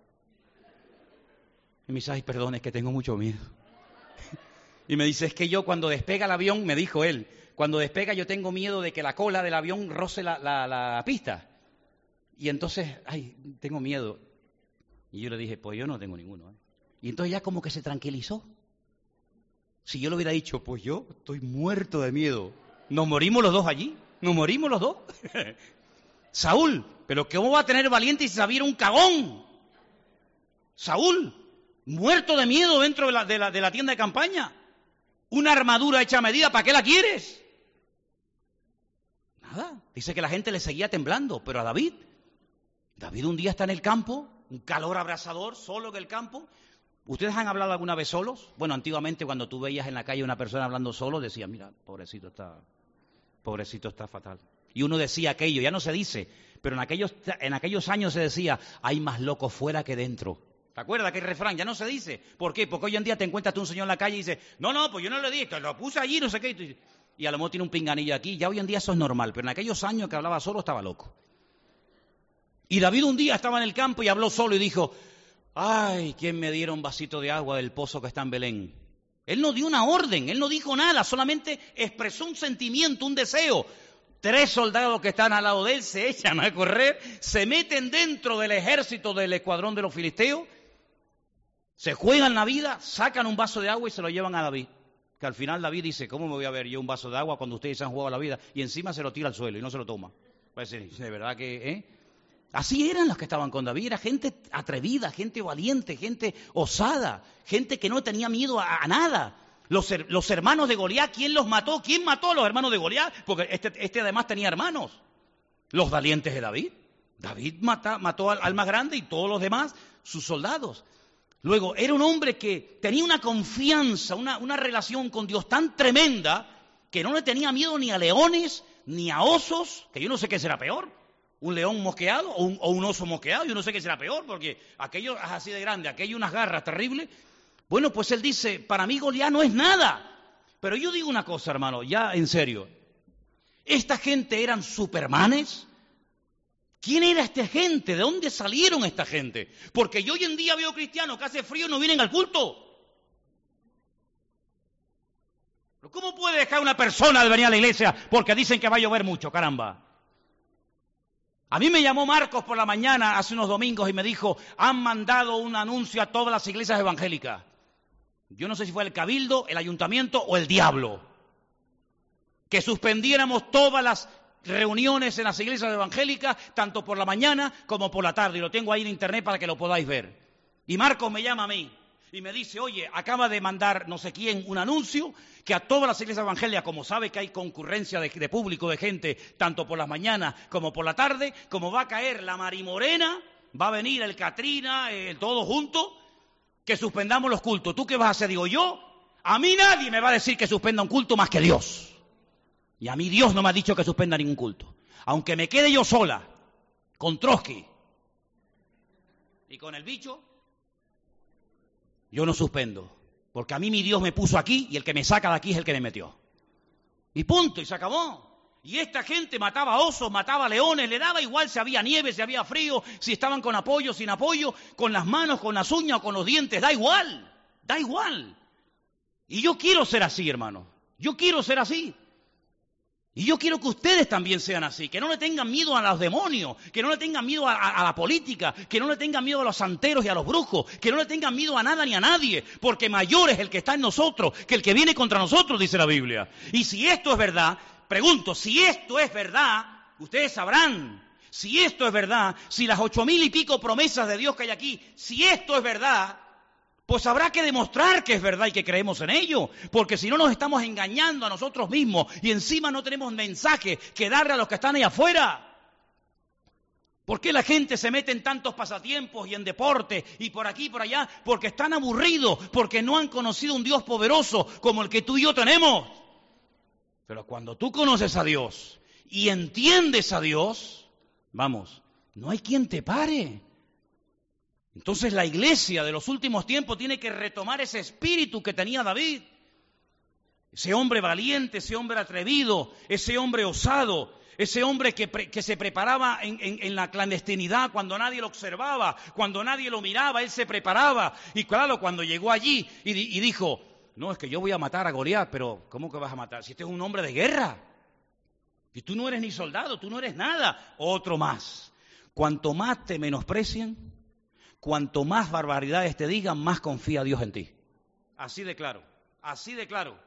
Speaker 1: Y me dice, ay, perdón, es que tengo mucho miedo. <laughs> Y me dice, es que yo cuando despega el avión, me dijo él, cuando despega yo tengo miedo de que la cola del avión roce la, pista. Y entonces, ay, tengo miedo. Y yo le dije, pues yo no tengo ninguno. ¿eh". Y entonces ya como que se tranquilizó. Si yo le hubiera dicho, pues yo estoy muerto de miedo. Nos morimos los dos allí. Nos morimos los dos. <laughs> Saúl, pero ¿cómo va a tener valiente si sabía un cagón? Saúl, muerto de miedo dentro de la, de la tienda de campaña. Una armadura hecha a medida, ¿para qué la quieres? Nada. Dice que la gente le seguía temblando, pero a David, David un día está en el campo, un calor abrasador, solo en el campo. ¿Ustedes han hablado alguna vez solos? Bueno, antiguamente cuando tú veías en la calle una persona hablando solo, decía, mira, pobrecito está, pobrecito está fatal. Y uno decía aquello, ya no se dice, pero en aquellos, en aquellos años se decía, hay más locos fuera que dentro. ¿Te acuerdas que el refrán ya no se dice? ¿Por qué? Porque hoy en día te encuentras tú un señor en la calle y dice, no, no, pues yo no lo he dicho, lo puse allí, no sé qué. Y a lo mejor tiene un pinganillo aquí. Ya hoy en día eso es normal, pero en aquellos años que hablaba solo estaba loco. Y David un día estaba en el campo y habló solo y dijo, ay, ¿quién me diera un vasito de agua del pozo que está en Belén? Él no dio una orden, él no dijo nada, solamente expresó un sentimiento, un deseo. Tres soldados que están al lado de él se echan a correr, se meten dentro del ejército del escuadrón de los filisteos se juegan la vida, sacan un vaso de agua y se lo llevan a David. Que al final David dice, ¿cómo me voy a ver yo un vaso de agua cuando ustedes han jugado la vida? Y encima se lo tira al suelo y no se lo toma. Pues de verdad que... ¿eh? Así eran los que estaban con David, era gente atrevida, gente valiente, gente osada, gente que no tenía miedo a, nada. Los, los, hermanos de Goliat, ¿quién los mató? ¿Quién mató a los hermanos de Goliat? Porque este, este además tenía hermanos. Los valientes de David. David mató al, al, más grande y todos los demás, sus soldados. Luego, era un hombre que tenía una confianza, una, relación con Dios tan tremenda que no le tenía miedo ni a leones, ni a osos, que yo no sé qué será peor, un león mosqueado o un, oso mosqueado, yo no sé qué será peor, porque aquello es así de grande, aquello unas garras terribles. Bueno, pues él dice, para mí Goliat no es nada. Pero yo digo una cosa, hermano, ya en serio. Esta gente eran supermanes, ¿Quién era esta gente? ¿De dónde salieron esta gente? Porque yo hoy en día veo cristianos que hace frío y no vienen al culto. ¿Cómo puede dejar una persona de venir a la iglesia porque dicen que va a llover mucho, caramba? A mí me llamó Marcos por la mañana hace unos domingos y me dijo, han mandado un anuncio a todas las iglesias evangélicas. Yo no sé si fue el cabildo, el ayuntamiento o el diablo. Que suspendiéramos todas las reuniones en las iglesias evangélicas, tanto por la mañana como por la tarde, y lo tengo ahí en internet para que lo podáis ver. Y Marcos me llama a mí y me dice, oye, acaba de mandar no sé quién un anuncio que a todas las iglesias evangélicas, como sabe que hay concurrencia de, público, de gente, tanto por las mañanas como por la tarde, como va a caer la Marimorena, va a venir el Catrina, el todo junto, que suspendamos los cultos. ¿Tú qué vas a hacer? Digo yo, a mí nadie me va a decir que suspenda un culto más que Dios. Y a mí Dios no me ha dicho que suspenda ningún culto. Aunque me quede yo sola, con Trotsky y con el bicho, yo no suspendo. Porque a mí mi Dios me puso aquí y el que me saca de aquí es el que me metió. Y punto, y se acabó. Y esta gente mataba osos, mataba leones, le daba igual si había nieve, si había frío, si estaban con apoyo, sin apoyo, con las manos, con las uñas con los dientes, da igual, da igual. Y yo quiero ser así, hermano. Yo quiero ser así. Y yo quiero que ustedes también sean así, que no le tengan miedo a los demonios, que no le tengan miedo a, la política, que no le tengan miedo a los santeros y a los brujos, que no le tengan miedo a nada ni a nadie, porque mayor es el que está en nosotros que el que viene contra nosotros, dice la Biblia. Y si esto es verdad, pregunto, si esto es verdad, ustedes sabrán, si esto es verdad, si las ocho mil y pico promesas de Dios que hay aquí, si esto es verdad, pues habrá que demostrar que es verdad y que creemos en ello, porque si no nos estamos engañando a nosotros mismos y encima no tenemos mensaje que darle a los que están ahí afuera. ¿Por qué la gente se mete en tantos pasatiempos y en deporte y por aquí y por allá? Porque están aburridos, porque no han conocido un Dios poderoso como el que tú y yo tenemos. Pero cuando tú conoces a Dios y entiendes a Dios, vamos, no hay quien te pare. Entonces la iglesia de los últimos tiempos tiene que retomar ese espíritu que tenía David. Ese hombre valiente, ese hombre atrevido, ese hombre osado, ese hombre que, se preparaba en, la clandestinidad cuando nadie lo observaba, cuando nadie lo miraba, él se preparaba. Y claro, cuando llegó allí y, dijo, no, es que yo voy a matar a Goliat, pero ¿cómo que vas a matar? Si este es un hombre de guerra. Y tú no eres ni soldado, tú no eres nada. Otro más. Cuanto más te menosprecien, cuanto más barbaridades te digan, más confía Dios en ti. Así de claro, así de claro.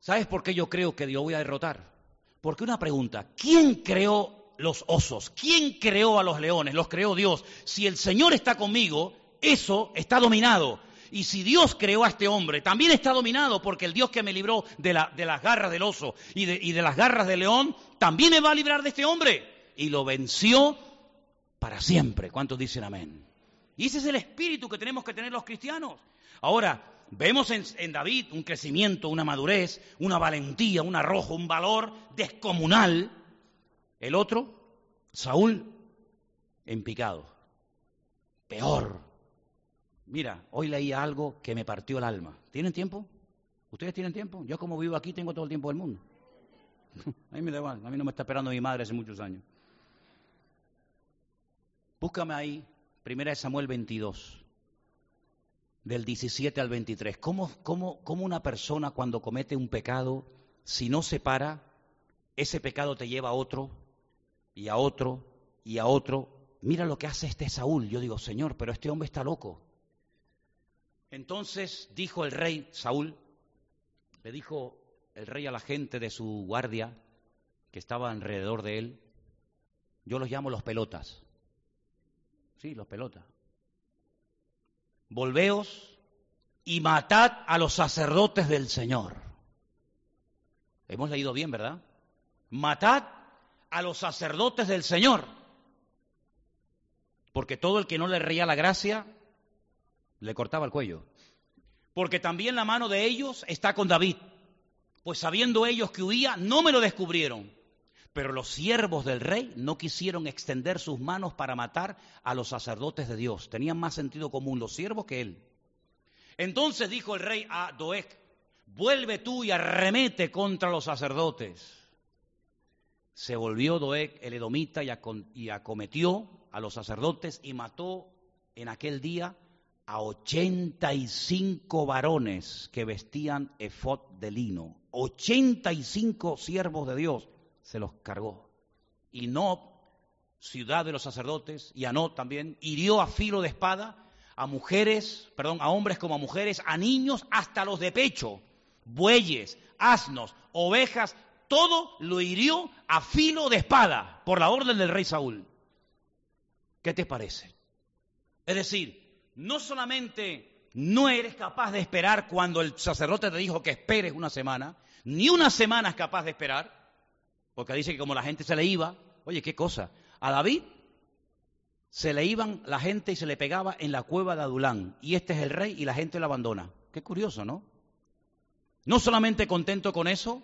Speaker 1: ¿Sabes por qué yo creo que Dios voy a derrotar? Porque una pregunta, ¿quién creó los osos? ¿Quién creó a los leones? Los creó Dios. Si el Señor está conmigo, eso está dominado. Y si Dios creó a este hombre, también está dominado, porque el Dios que me libró de, las garras del oso y de, y de las garras del león, también me va a librar de este hombre. Y lo venció para siempre. ¿Cuántos dicen amén? Y ese es el espíritu que tenemos que tener los cristianos. Ahora, vemos en, David un crecimiento, una madurez, una valentía, un arrojo, un valor descomunal. El otro, Saúl, en picado. Peor. Mira, hoy leí algo que me partió el alma. ¿Tienen tiempo? ¿Ustedes tienen tiempo? Yo como vivo aquí tengo todo el tiempo del mundo. <laughs> a mí me da igual, a mí no me está esperando mi madre hace muchos años. Búscame ahí, primera de Samuel 22, del 17 al 23. ¿Cómo, cómo, ¿Cómo una persona cuando comete un pecado, si no se para, ese pecado te lleva a otro, y a otro, y a otro? Mira lo que hace este Saúl. Yo digo, Señor, pero este hombre está loco. Entonces dijo el rey Saúl, le dijo el rey a la gente de su guardia que estaba alrededor de él, yo los llamo los pelotas. Sí, los pelotas. Volveos y matad a los sacerdotes del Señor. Hemos leído bien, ¿verdad? Matad a los sacerdotes del Señor. Porque todo el que no le reía la gracia, le cortaba el cuello. Porque también la mano de ellos está con David. Pues sabiendo ellos que huía, no me lo descubrieron. Pero los siervos del rey no quisieron extender sus manos para matar a los sacerdotes de Dios. Tenían más sentido común los siervos que él. Entonces dijo el rey a Doeg, vuelve tú y arremete contra los sacerdotes. Se volvió Doeg el edomita y, acometió a los sacerdotes y mató en aquel día a ochenta y cinco varones que vestían efod de lino. Ochenta y cinco siervos de Dios se los cargó. Y no, ciudad de los sacerdotes, y Anó también, hirió a filo de espada a mujeres, perdón, a hombres como a mujeres, a niños hasta los de pecho, bueyes, asnos, ovejas, todo lo hirió a filo de espada por la orden del rey Saúl. ¿Qué te parece? Es decir, no solamente no eres capaz de esperar cuando el sacerdote te dijo que esperes una semana, ni una semana es capaz de esperar, porque dice que como la gente se le iba, oye, qué cosa, a David se le iban la gente y se le pegaba en la cueva de Adulán. Y este es el rey y la gente lo abandona. Qué curioso, ¿no? No solamente contento con eso,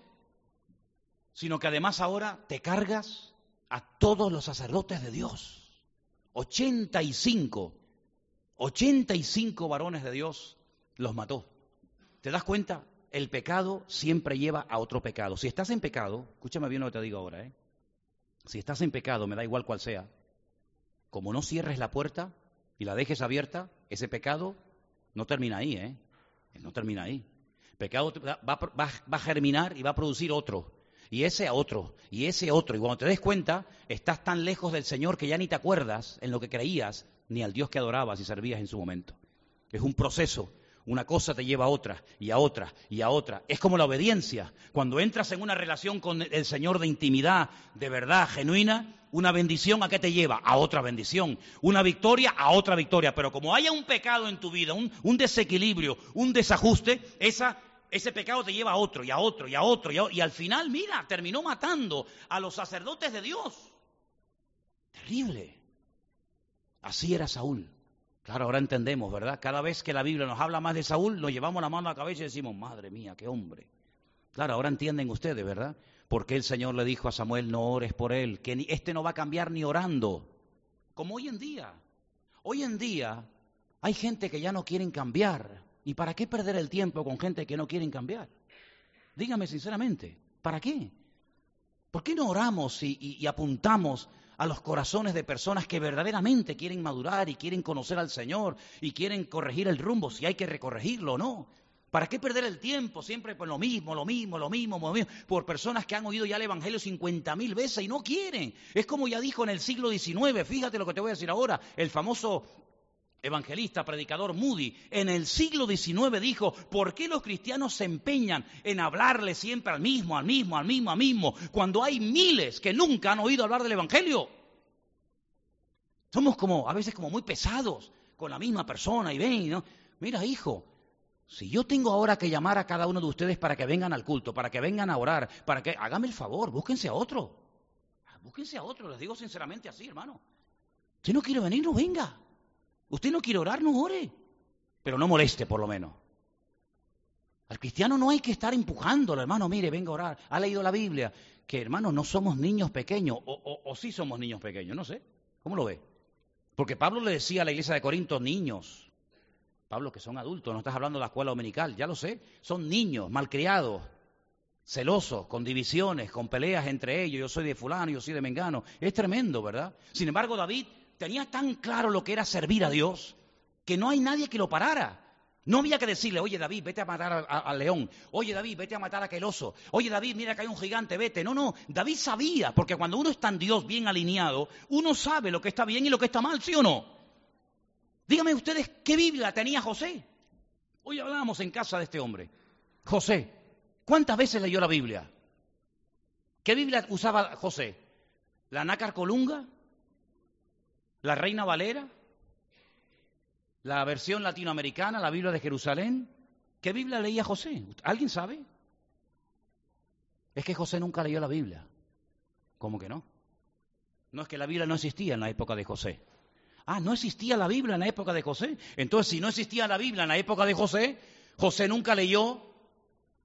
Speaker 1: sino que además ahora te cargas a todos los sacerdotes de Dios. 85, 85 varones de Dios los mató. ¿Te das cuenta? El pecado siempre lleva a otro pecado. Si estás en pecado, escúchame bien lo que te digo ahora, ¿eh? Si estás en pecado, me da igual cuál sea, como no cierres la puerta y la dejes abierta, ese pecado no termina ahí, ¿eh? No termina ahí. Pecado va, a germinar y va a producir otro. Y ese a otro. Y ese a otro. Y cuando te des cuenta, estás tan lejos del Señor que ya ni te acuerdas en lo que creías, ni al Dios que adorabas y servías en su momento. Es un proceso. Una cosa te lleva a otra, y a otra, y a otra. Es como la obediencia. Cuando entras en una relación con el Señor de intimidad, de verdad, genuina, una bendición a qué te lleva? A otra bendición. Una victoria a otra victoria. Pero como haya un pecado en tu vida, un, desequilibrio, un desajuste, ese pecado te lleva a otro y a otro y a otro. Y, y al final, mira, terminó matando a los sacerdotes de Dios. Terrible. Así era Saúl. Claro, ahora entendemos, ¿verdad? Cada vez que la Biblia nos habla más de Saúl, nos llevamos la mano a la cabeza y decimos, madre mía, qué hombre. Claro, ahora entienden ustedes, ¿verdad? Porque el Señor le dijo a Samuel, no ores por él, que este no va a cambiar ni orando, como hoy en día. Hoy en día hay gente que ya no quieren cambiar. ¿Y para qué perder el tiempo con gente que no quieren cambiar? Dígame sinceramente, ¿para qué? ¿Por qué no oramos y, apuntamos a los corazones de personas que verdaderamente quieren madurar y quieren conocer al Señor y quieren corregir el rumbo, si hay que recorregirlo o no? ¿Para qué perder el tiempo siempre por lo mismo, lo mismo, lo mismo, lo mismo, por personas que han oído ya el Evangelio cincuenta mil veces y no quieren? Es como ya dijo en el siglo XIX, fíjate lo que te voy a decir ahora, el famoso evangelista, predicador Moody, en el siglo XIX dijo, ¿por qué los cristianos se empeñan en hablarle siempre al mismo, al mismo, al mismo, al mismo, cuando hay miles que nunca han oído hablar del Evangelio? Somos como, a veces como muy pesados con la misma persona y ven, ¿no? Mira, hijo, si yo tengo ahora que llamar a cada uno de ustedes para que vengan al culto, para que vengan a orar, para que hágame el favor, búsquense a otro. Búsquense a otro, les digo sinceramente así, hermano. Usted no quiere venir, no venga. Usted no quiere orar, no ore. Pero no moleste, por lo menos. Al cristiano no hay que estar empujándolo, hermano, mire, venga a orar. Ha leído la Biblia. Que, hermano, no somos niños pequeños. O, sí somos niños pequeños, no sé. ¿Cómo lo ve? Porque Pablo le decía a la iglesia de Corinto, niños, Pablo, que son adultos, no estás hablando de la escuela dominical, ya lo sé, son niños, malcriados, celosos, con divisiones, con peleas entre ellos, yo soy de fulano, yo soy de mengano, es tremendo, ¿verdad? Sin embargo, David tenía tan claro lo que era servir a Dios, que no hay nadie que lo parara. No había que decirle, oye David, vete a matar al león, oye David, vete a matar a aquel oso, oye David, mira que hay un gigante, vete. No, no, David sabía, porque cuando uno está en Dios bien alineado, uno sabe lo que está bien y lo que está mal, ¿sí o no? Díganme ustedes qué Biblia tenía José. Hoy hablábamos en casa de este hombre. José, ¿cuántas veces leyó la Biblia? ¿Qué Biblia usaba José? ¿La Nácar Colunga? ¿La Reina Valera? ¿La versión latinoamericana, la Biblia de Jerusalén? ¿Qué Biblia leía José? ¿Alguien sabe? Es que José nunca leyó la Biblia. ¿Cómo que no? No es que la Biblia no existía en la época de José. Ah, no existía la Biblia en la época de José. Entonces, si no existía la Biblia en la época de José, José nunca leyó,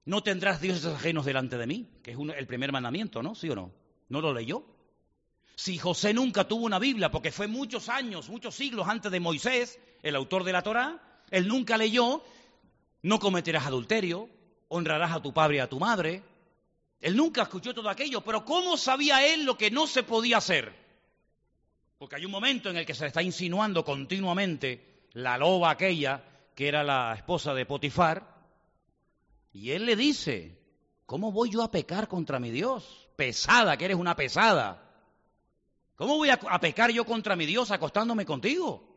Speaker 1: no tendrás dioses ajenos delante de mí, que es el primer mandamiento, ¿no? ¿Sí o no? ¿No lo leyó? Si José nunca tuvo una Biblia, porque fue muchos años, muchos siglos antes de Moisés, el autor de la Torá, él nunca leyó, no cometerás adulterio, honrarás a tu padre y a tu madre. Él nunca escuchó todo aquello, pero ¿cómo sabía él lo que no se podía hacer? Porque hay un momento en el que se le está insinuando continuamente la loba aquella, que era la esposa de Potifar, y él le dice, ¿cómo voy yo a pecar contra mi Dios? Pesada, que eres una pesada. ¿Cómo voy a, pecar yo contra mi Dios acostándome contigo?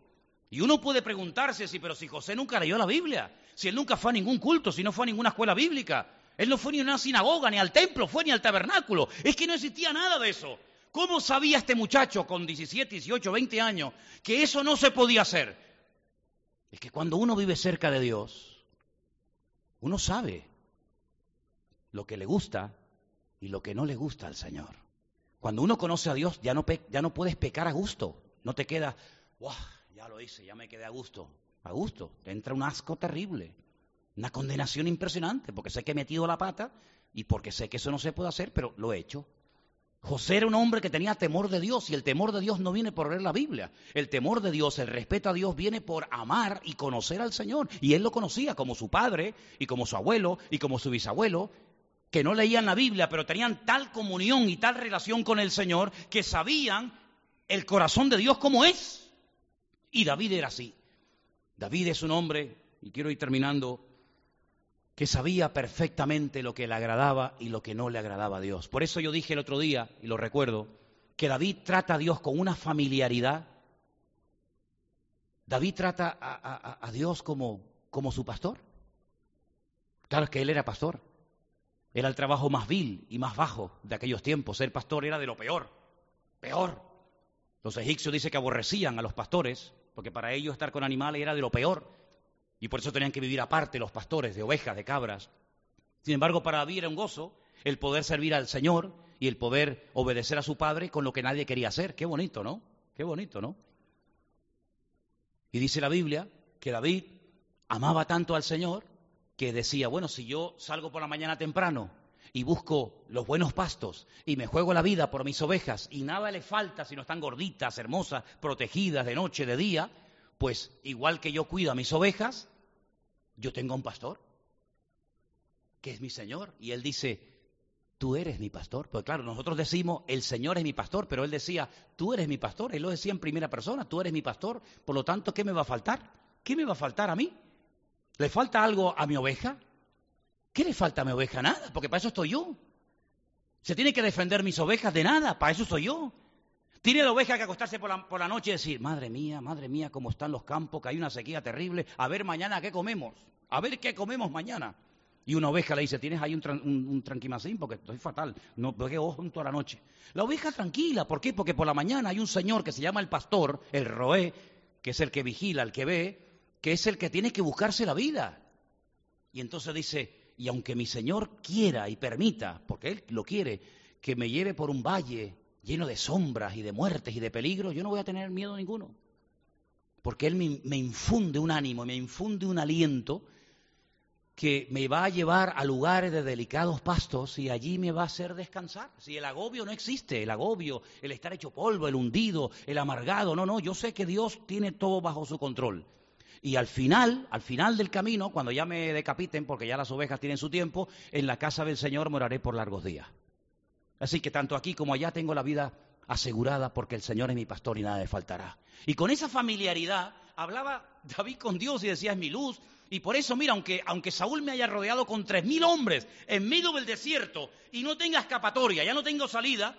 Speaker 1: Y uno puede preguntarse si, pero si José nunca leyó la Biblia, si él nunca fue a ningún culto, si no fue a ninguna escuela bíblica, él no fue ni a una sinagoga, ni al templo, fue ni al tabernáculo, es que no existía nada de eso. ¿Cómo sabía este muchacho con 17, 18, 20 años que eso no se podía hacer? Es que cuando uno vive cerca de Dios, uno sabe lo que le gusta y lo que no le gusta al Señor. Cuando uno conoce a Dios, ya no, ya no puedes pecar a gusto. No te queda, ya lo hice, ya me quedé a gusto. A gusto. Te entra un asco terrible. Una condenación impresionante, porque sé que he metido la pata y porque sé que eso no se puede hacer, pero lo he hecho. José era un hombre que tenía temor de Dios y el temor de Dios no viene por leer la Biblia. El temor de Dios, el respeto a Dios viene por amar y conocer al Señor. Y él lo conocía como su padre y como su abuelo y como su bisabuelo, que no leían la Biblia, pero tenían tal comunión y tal relación con el Señor que sabían el corazón de Dios como es. Y David era así. David es un hombre, y quiero ir terminando, que sabía perfectamente lo que le agradaba y lo que no le agradaba a Dios. Por eso yo dije el otro día, y lo recuerdo, que David trata a Dios con una familiaridad. David trata a, Dios como, como su pastor. Claro que él era pastor. Era el trabajo más vil y más bajo de aquellos tiempos. Ser pastor era de lo peor. Peor. Los egipcios dicen que aborrecían a los pastores, porque para ellos estar con animales era de lo peor. Y por eso tenían que vivir aparte los pastores de ovejas, de cabras. Sin embargo, para David era un gozo el poder servir al Señor y el poder obedecer a su padre con lo que nadie quería hacer. Qué bonito, ¿no? Qué bonito, ¿no? Y dice la Biblia que David amaba tanto al Señor que decía, bueno, si yo salgo por la mañana temprano y busco los buenos pastos y me juego la vida por mis ovejas y nada le falta si no están gorditas, hermosas, protegidas de noche, de día, pues igual que yo cuido a mis ovejas, yo tengo un pastor, que es mi Señor. Y él dice, tú eres mi pastor. Pues claro, nosotros decimos, el Señor es mi pastor, pero él decía, tú eres mi pastor. Él lo decía en primera persona, tú eres mi pastor. Por lo tanto, ¿qué me va a faltar? ¿Qué me va a faltar a mí? ¿Le falta algo a mi oveja? ¿Qué le falta a mi oveja? Nada, porque para eso estoy yo. Se tiene que defender mis ovejas de nada, para eso soy yo. Tiene la oveja que acostarse por la, por la noche y decir, madre mía, madre mía, cómo están los campos, que hay una sequía terrible, a ver mañana qué comemos, a ver qué comemos mañana. Y una oveja le dice, ¿tienes ahí un, un, tranquimacín? Porque estoy fatal, no pegué ojo toda la noche. La oveja tranquila, ¿por qué? Porque por la mañana hay un señor que se llama el pastor, el roé, que es el que vigila, el que ve, que es el que tiene que buscarse la vida. Y entonces dice, y aunque mi Señor quiera y permita, porque Él lo quiere, que me lleve por un valle lleno de sombras y de muertes y de peligros, yo no voy a tener miedo ninguno. Porque Él me, infunde un ánimo, me infunde un aliento que me va a llevar a lugares de delicados pastos y allí me va a hacer descansar. Si el agobio no existe, el agobio, el estar hecho polvo, el hundido, el amargado, no, no, yo sé que Dios tiene todo bajo su control. Y al final, al final del camino, cuando ya me decapiten, porque ya las ovejas tienen su tiempo, en la casa del Señor moraré por largos días. Así que tanto aquí como allá tengo la vida asegurada porque el Señor es mi pastor y nada le faltará. Y con esa familiaridad hablaba David con Dios y decía, es mi luz. Y por eso, mira, aunque, aunque Saúl me haya rodeado con tres mil hombres en medio del desierto y no tenga escapatoria, ya no tengo salida,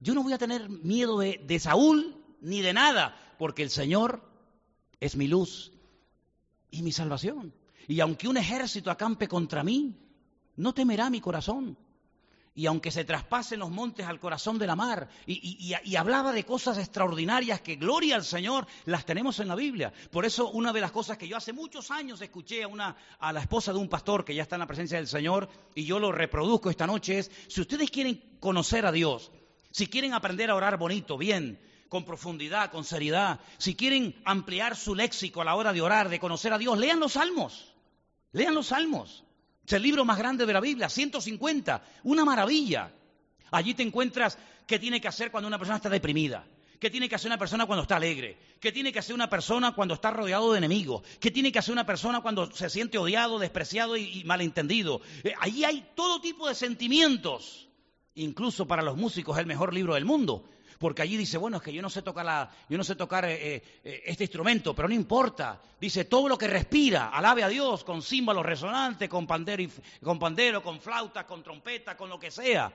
Speaker 1: yo no voy a tener miedo de Saúl ni de nada, porque el Señor es mi luz y mi salvación. Y aunque un ejército acampe contra mí, no temerá mi corazón. Y aunque se traspasen los montes al corazón de la mar, y, hablaba de cosas extraordinarias que, gloria al Señor, las tenemos en la Biblia. Por eso, una de las cosas que yo hace muchos años escuché a, una, a la esposa de un pastor que ya está en la presencia del Señor, y yo lo reproduzco esta noche, es, si ustedes quieren conocer a Dios, si quieren aprender a orar bonito, bien, con profundidad, con seriedad, si quieren ampliar su léxico a la hora de orar, de conocer a Dios, lean los salmos. Lean los salmos. Es el libro más grande de la Biblia, 150, una maravilla. Allí te encuentras qué tiene que hacer cuando una persona está deprimida, qué tiene que hacer una persona cuando está alegre, qué tiene que hacer una persona cuando está rodeado de enemigos, qué tiene que hacer una persona cuando se siente odiado, despreciado y, malentendido. Eh, allí hay todo tipo de sentimientos. Incluso para los músicos es el mejor libro del mundo, porque allí dice, bueno, es que yo no sé tocar, la, yo no sé tocar eh, eh, este instrumento, pero no importa. Dice, todo lo que respira, alabe a Dios con címbalos resonantes, con pandero, con, pandero, con flauta, con trompeta, con lo que sea.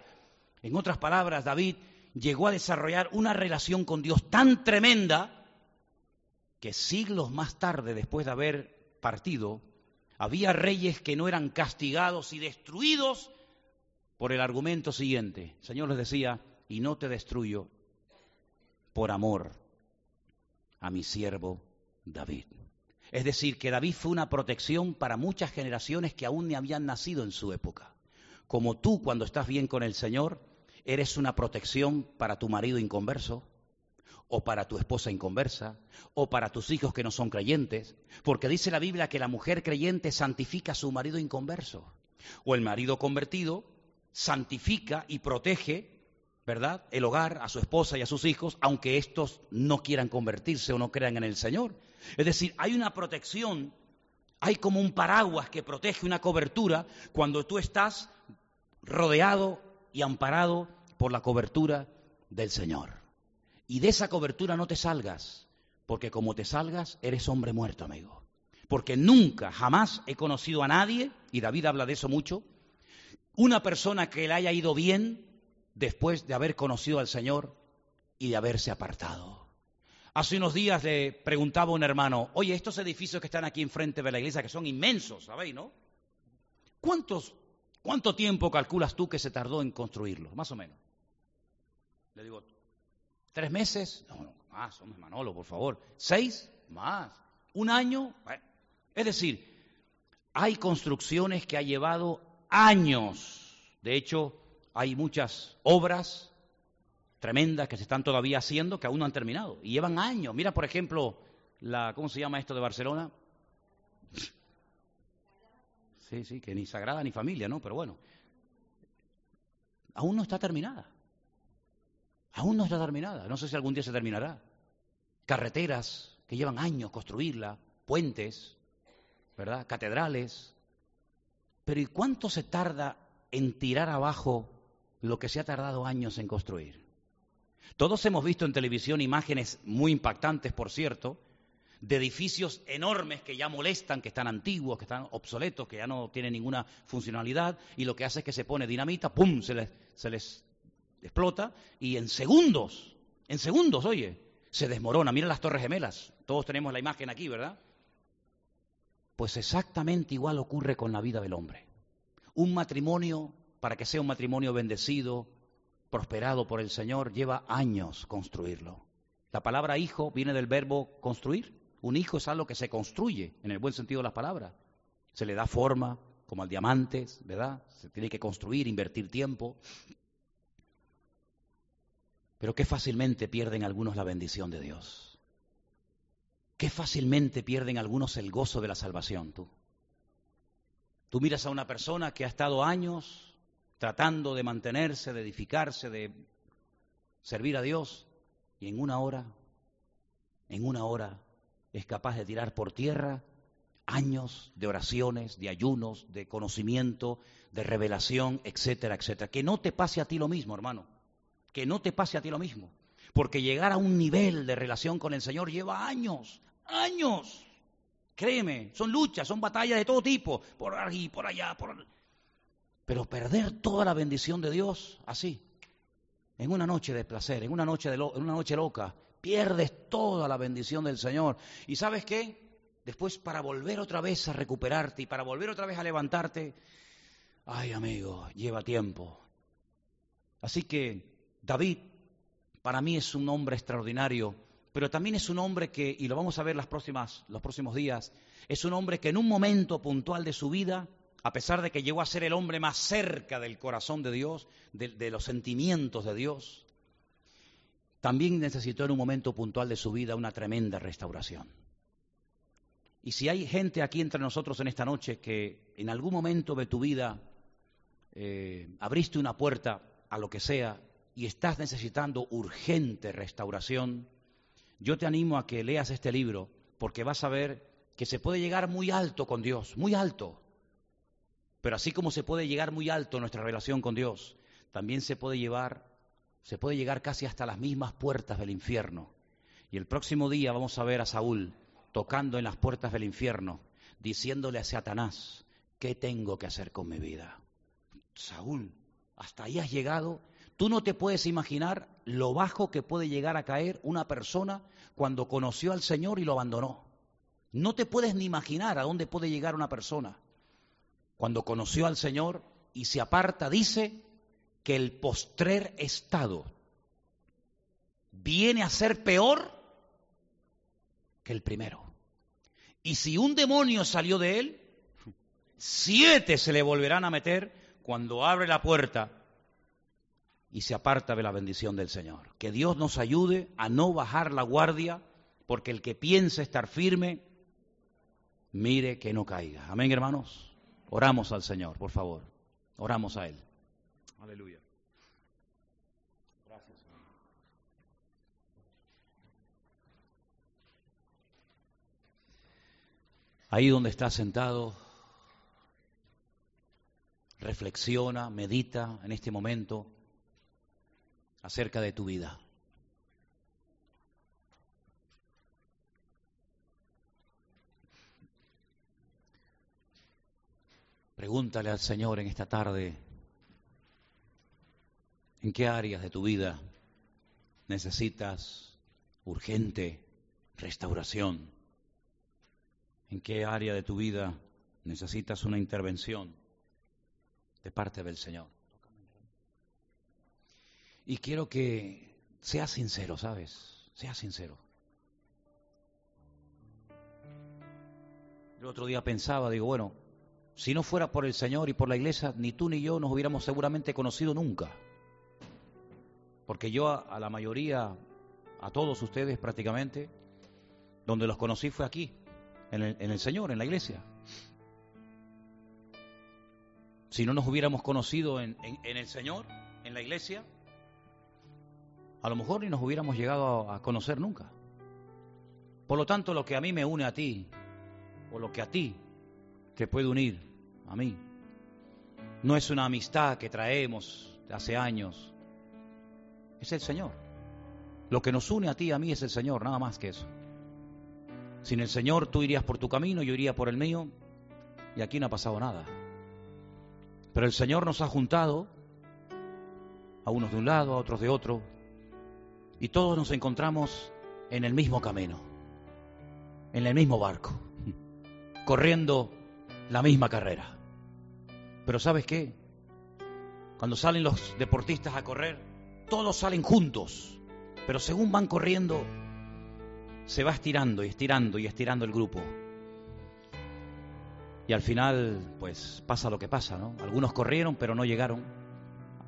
Speaker 1: En otras palabras, David llegó a desarrollar una relación con Dios tan tremenda que siglos más tarde, después de haber partido, había reyes que no eran castigados y destruidos por el argumento siguiente. Señor les decía, y no te destruyo por amor a mi siervo David. Es decir, que David fue una protección para muchas generaciones que aún ni habían nacido en su época. Como tú cuando estás bien con el Señor, eres una protección para tu marido inconverso, o para tu esposa inconversa, o para tus hijos que no son creyentes, porque dice la Biblia que la mujer creyente santifica a su marido inconverso, o el marido convertido santifica y protege ¿verdad? El hogar, a su esposa y a sus hijos, aunque estos no quieran convertirse o no crean en el Señor. Es decir, hay una protección, hay como un paraguas que protege una cobertura cuando tú estás rodeado y amparado por la cobertura del Señor. Y de esa cobertura no te salgas, porque como te salgas, eres hombre muerto, amigo. Porque nunca, jamás he conocido a nadie, y David habla de eso mucho, una persona que le haya ido bien después de haber conocido al Señor y de haberse apartado. Hace unos días le preguntaba a un hermano, oye, estos edificios que están aquí enfrente de la iglesia, que son inmensos, ¿sabéis, no? ¿Cuántos, ¿Cuánto tiempo calculas tú que se tardó en construirlos, más o menos? Le digo, ¿tres meses? No, no, más, hombre, Manolo, por favor. ¿Seis? Más. ¿Un año? Es decir, hay construcciones que ha llevado años. De hecho, hay muchas obras tremendas que se están todavía haciendo que aún no han terminado y llevan años. Mira, por ejemplo, la ¿cómo se llama esto de Barcelona? Sí, sí, que ni sagrada ni familia, ¿no? Pero bueno, aún no está terminada. Aún no está terminada. No sé si algún día se terminará. Carreteras que llevan años construirla, puentes, ¿verdad? Catedrales. Pero ¿y cuánto se tarda en tirar abajo lo que se ha tardado años en construir? Todos hemos visto en televisión imágenes muy impactantes, por cierto, de edificios enormes que ya molestan, que están antiguos, que están obsoletos, que ya no tienen ninguna funcionalidad, y lo que hace es que se pone dinamita, ¡pum!, se les, explota, y en segundos, en segundos, oye, se desmorona. Mira las Torres Gemelas, todos tenemos la imagen aquí, ¿verdad? Pues exactamente igual ocurre con la vida del hombre. Un matrimonio, para que sea un matrimonio bendecido, prosperado por el Señor, lleva años construirlo. La palabra hijo viene del verbo construir. Un hijo es algo que se construye, en el buen sentido de las palabras. Se le da forma, como al diamante, ¿verdad? Se tiene que construir, invertir tiempo. Pero qué fácilmente pierden algunos la bendición de Dios. Qué fácilmente pierden algunos el gozo de la salvación, tú. Tú miras a una persona que ha estado años tratando de mantenerse, de edificarse, de servir a Dios, y en una hora, en una hora, es capaz de tirar por tierra años de oraciones, de ayunos, de conocimiento, de revelación, etcétera, etcétera. Que no te pase a ti lo mismo, hermano. Que no te pase a ti lo mismo. Porque llegar a un nivel de relación con el Señor lleva años, años. Créeme, son luchas, son batallas de todo tipo, por aquí, por allá, por... Pero perder toda la bendición de Dios así, en una noche de placer, en una noche, de en una noche loca, pierdes toda la bendición del Señor. ¿Y sabes qué? Después para volver otra vez a recuperarte y para volver otra vez a levantarte, ay amigo, lleva tiempo. Así que David para mí es un hombre extraordinario pero también es un hombre que, y lo vamos a ver las próximas, los próximos días, es un hombre que en un momento puntual de su vida, a pesar de que llegó a ser el hombre más cerca del corazón de Dios, de, los sentimientos de Dios, también necesitó en un momento puntual de su vida una tremenda restauración. Y si hay gente aquí entre nosotros en esta noche que en algún momento de tu vida eh, abriste una puerta a lo que sea y estás necesitando urgente restauración, yo te animo a que leas este libro porque vas a ver que se puede llegar muy alto con Dios, muy alto. Pero así como se puede llegar muy alto nuestra relación con Dios, también se puede llevar, se puede llegar casi hasta las mismas puertas del infierno. Y el próximo día vamos a ver a Saúl tocando en las puertas del infierno, diciéndole a Satanás, ¿qué tengo que hacer con mi vida? Saúl, hasta ahí has llegado Tú no te puedes imaginar lo bajo que puede llegar a caer una persona cuando conoció al Señor y lo abandonó. No te puedes ni imaginar a dónde puede llegar una persona cuando conoció al Señor y se aparta. Dice que el postrer estado viene a ser peor que el primero. Y si un demonio salió de él, siete se le volverán a meter cuando abre la puerta y se aparta de la bendición del Señor. Que Dios nos ayude a no bajar la guardia, porque el que piense estar firme, mire que no caiga. Amén, hermanos. Oramos al Señor, por favor. Oramos a Él. Aleluya. Gracias, Señor. Ahí donde está sentado, reflexiona, medita en este momento acerca de tu vida. Pregúntale al Señor en esta tarde, ¿en qué áreas de tu vida necesitas urgente restauración? ¿En qué área de tu vida necesitas una intervención de parte del Señor? Y quiero que seas sincero, ¿sabes? Seas sincero. El otro día pensaba, digo, bueno, si no fuera por el Señor y por la iglesia, ni tú ni yo nos hubiéramos seguramente conocido nunca. Porque yo a, la mayoría, a todos ustedes prácticamente, donde los conocí fue aquí, en el, Señor, en la iglesia. Si no nos hubiéramos conocido en, en, el Señor, en la iglesia, a lo mejor ni nos hubiéramos llegado a conocer nunca. Por lo tanto, lo que a mí me une a ti, o lo que a ti te puede unir a mí, no es una amistad que traemos hace años, es el Señor. Lo que nos une a ti y a mí es el Señor, nada más que eso. Sin el Señor tú irías por tu camino, yo iría por el mío, y aquí no ha pasado nada. Pero el Señor nos ha juntado, a unos de un lado, a otros de otro, y todos nos encontramos en el mismo camino, en el mismo barco, corriendo la misma carrera. Pero ¿sabes qué? Cuando salen los deportistas a correr, todos salen juntos, pero según van corriendo, se va estirando y estirando y estirando el grupo. Y al final, pues pasa lo que pasa, ¿no? Algunos corrieron, pero no llegaron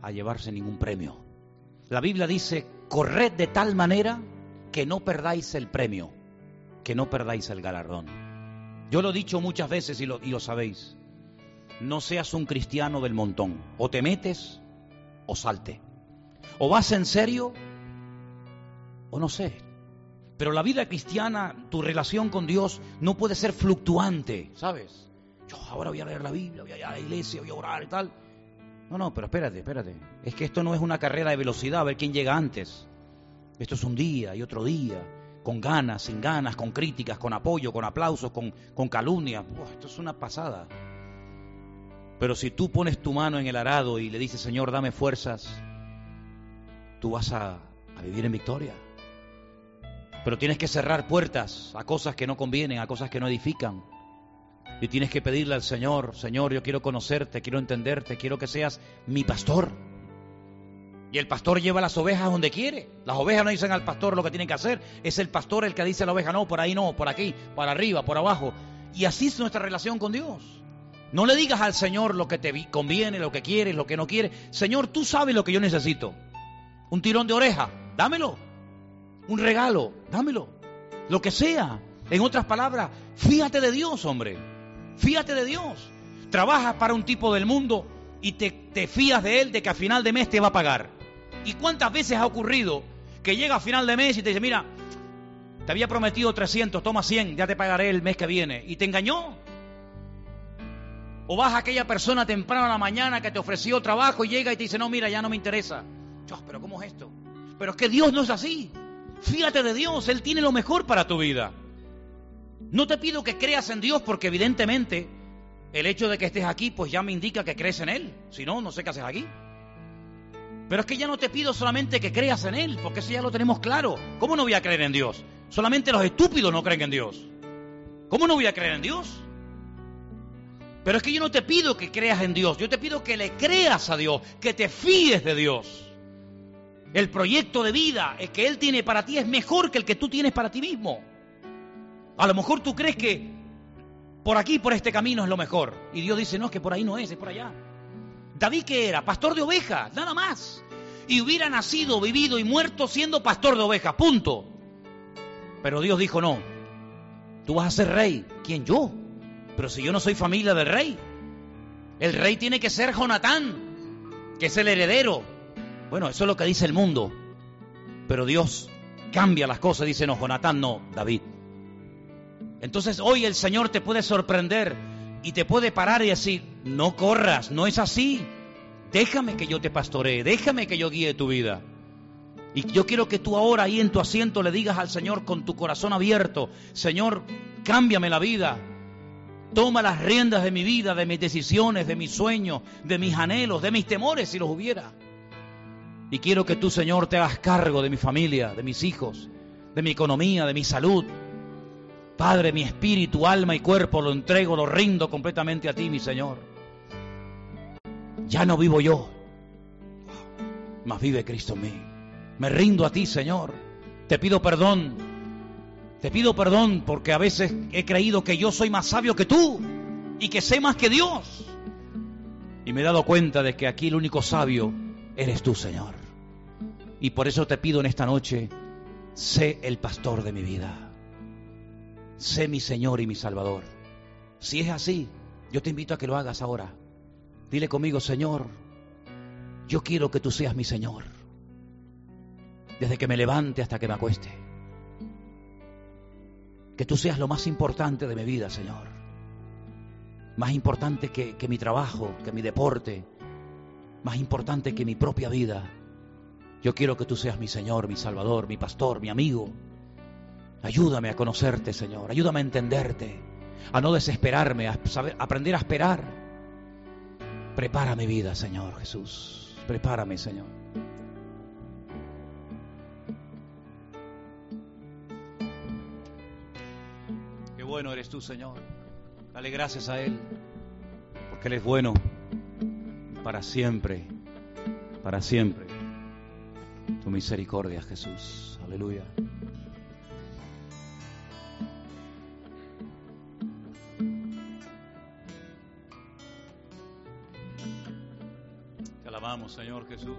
Speaker 1: a llevarse ningún premio. La Biblia dice, corred de tal manera que no perdáis el premio, que no perdáis el galardón. Yo lo he dicho muchas veces y lo, y lo sabéis. No seas un cristiano del montón. O te metes o salte. O vas en serio o no sé, pero la vida cristiana, tu relación con Dios no puede ser fluctuante, ¿sabes? Yo ahora voy a leer la Biblia, voy a ir a la iglesia, voy a orar y tal. No, no, pero espérate, espérate. Es que esto no es una carrera de velocidad, a ver quién llega antes. Esto es un día y otro día, con ganas, sin ganas, con críticas, con apoyo, con aplausos, con, con calumnias. esto es una pasada. Pero si tú pones tu mano en el arado y le dices, Señor, dame fuerzas, tú vas a, a vivir en victoria. Pero tienes que cerrar puertas a cosas que no convienen, a cosas que no edifican. Y tienes que pedirle al Señor, Señor, yo quiero conocerte, quiero entenderte, quiero que seas mi pastor. Y el pastor lleva las ovejas donde quiere. Las ovejas no dicen al pastor lo que tienen que hacer. Es el pastor el que dice a la oveja, no, por ahí no, por aquí, para arriba, por abajo. Y así es nuestra relación con Dios. No le digas al Señor lo que te conviene, lo que quieres, lo que no quieres. Señor, tú sabes lo que yo necesito. Un tirón de oreja, dámelo un regalo, dámelo, lo que sea. En otras palabras, fíjate de Dios, hombre, fíjate de Dios. Trabajas para un tipo del mundo y te, te fías de él de que a final de mes te va a pagar. ¿Y cuántas veces ha ocurrido que llega a final de mes y te dice, mira, te había prometido 300, toma 100, ya te pagaré el mes que viene. Y te engañó. O vas a aquella persona temprano a la mañana que te ofreció trabajo y llega y te dice, no, mira, ya no me interesa. pero ¿cómo es esto? Pero es que Dios no es así. Fíjate de Dios, Él tiene lo mejor para tu vida. No te pido que creas en Dios porque evidentemente el hecho de que estés aquí pues ya me indica que crees en Él. Si no, no sé qué haces aquí. Pero es que ya no te pido solamente que creas en Él, porque eso ya lo tenemos claro. ¿Cómo no voy a creer en Dios? Solamente los estúpidos no creen en Dios. ¿Cómo no voy a creer en Dios? Pero es que yo no te pido que creas en Dios, yo te pido que le creas a Dios, que te fíes de Dios. El proyecto de vida que Él tiene para ti es mejor que el que tú tienes para ti mismo. A lo mejor tú crees que por aquí, por este camino es lo mejor. Y Dios dice, no, es que por ahí no es, es por allá. David que era pastor de ovejas, nada más. Y hubiera nacido, vivido y muerto siendo pastor de ovejas, punto. Pero Dios dijo, no, tú vas a ser rey. ¿Quién yo? Pero si yo no soy familia del rey. El rey tiene que ser Jonatán, que es el heredero. Bueno, eso es lo que dice el mundo. Pero Dios cambia las cosas, dice no, Jonatán no, David. Entonces hoy el Señor te puede sorprender y te puede parar y decir, no corras, no es así. Déjame que yo te pastoree, déjame que yo guíe tu vida. Y yo quiero que tú ahora ahí en tu asiento le digas al Señor con tu corazón abierto, Señor, cámbiame la vida. Toma las riendas de mi vida, de mis decisiones, de mis sueños, de mis anhelos, de mis temores, si los hubiera. Y quiero que tú, Señor, te hagas cargo de mi familia, de mis hijos, de mi economía, de mi salud. Padre, mi espíritu, alma y cuerpo lo entrego, lo rindo completamente a ti, mi Señor. Ya no vivo yo, mas vive Cristo en mí. Me rindo a ti, Señor. Te pido perdón te pido perdón porque a veces he creído que yo soy más sabio que tú y que sé más que Dios. Y me he dado cuenta de que aquí el único sabio eres tú, Señor. Y por eso te pido en esta noche, sé el pastor de mi vida. Sé mi Señor y mi Salvador. Si es así, yo te invito a que lo hagas ahora. Dile conmigo, Señor, yo quiero que tú seas mi Señor. Desde que me levante hasta que me acueste. Que tú seas lo más importante de mi vida, Señor. Más importante que, mi trabajo, que mi deporte. Más importante que mi propia vida. Yo quiero que tú seas mi Señor, mi Salvador, mi pastor, mi amigo. Ayúdame a conocerte, Señor. Ayúdame a entenderte. A no desesperarme, a aprender a esperar. Prepara mi vida, Señor Jesús. Prepárame, Señor. Señor. Dale gracias a Él, porque Él es bueno para siempre, para siempre. Tu misericordia, Jesús. Aleluya. Te alabamos, Señor Jesús.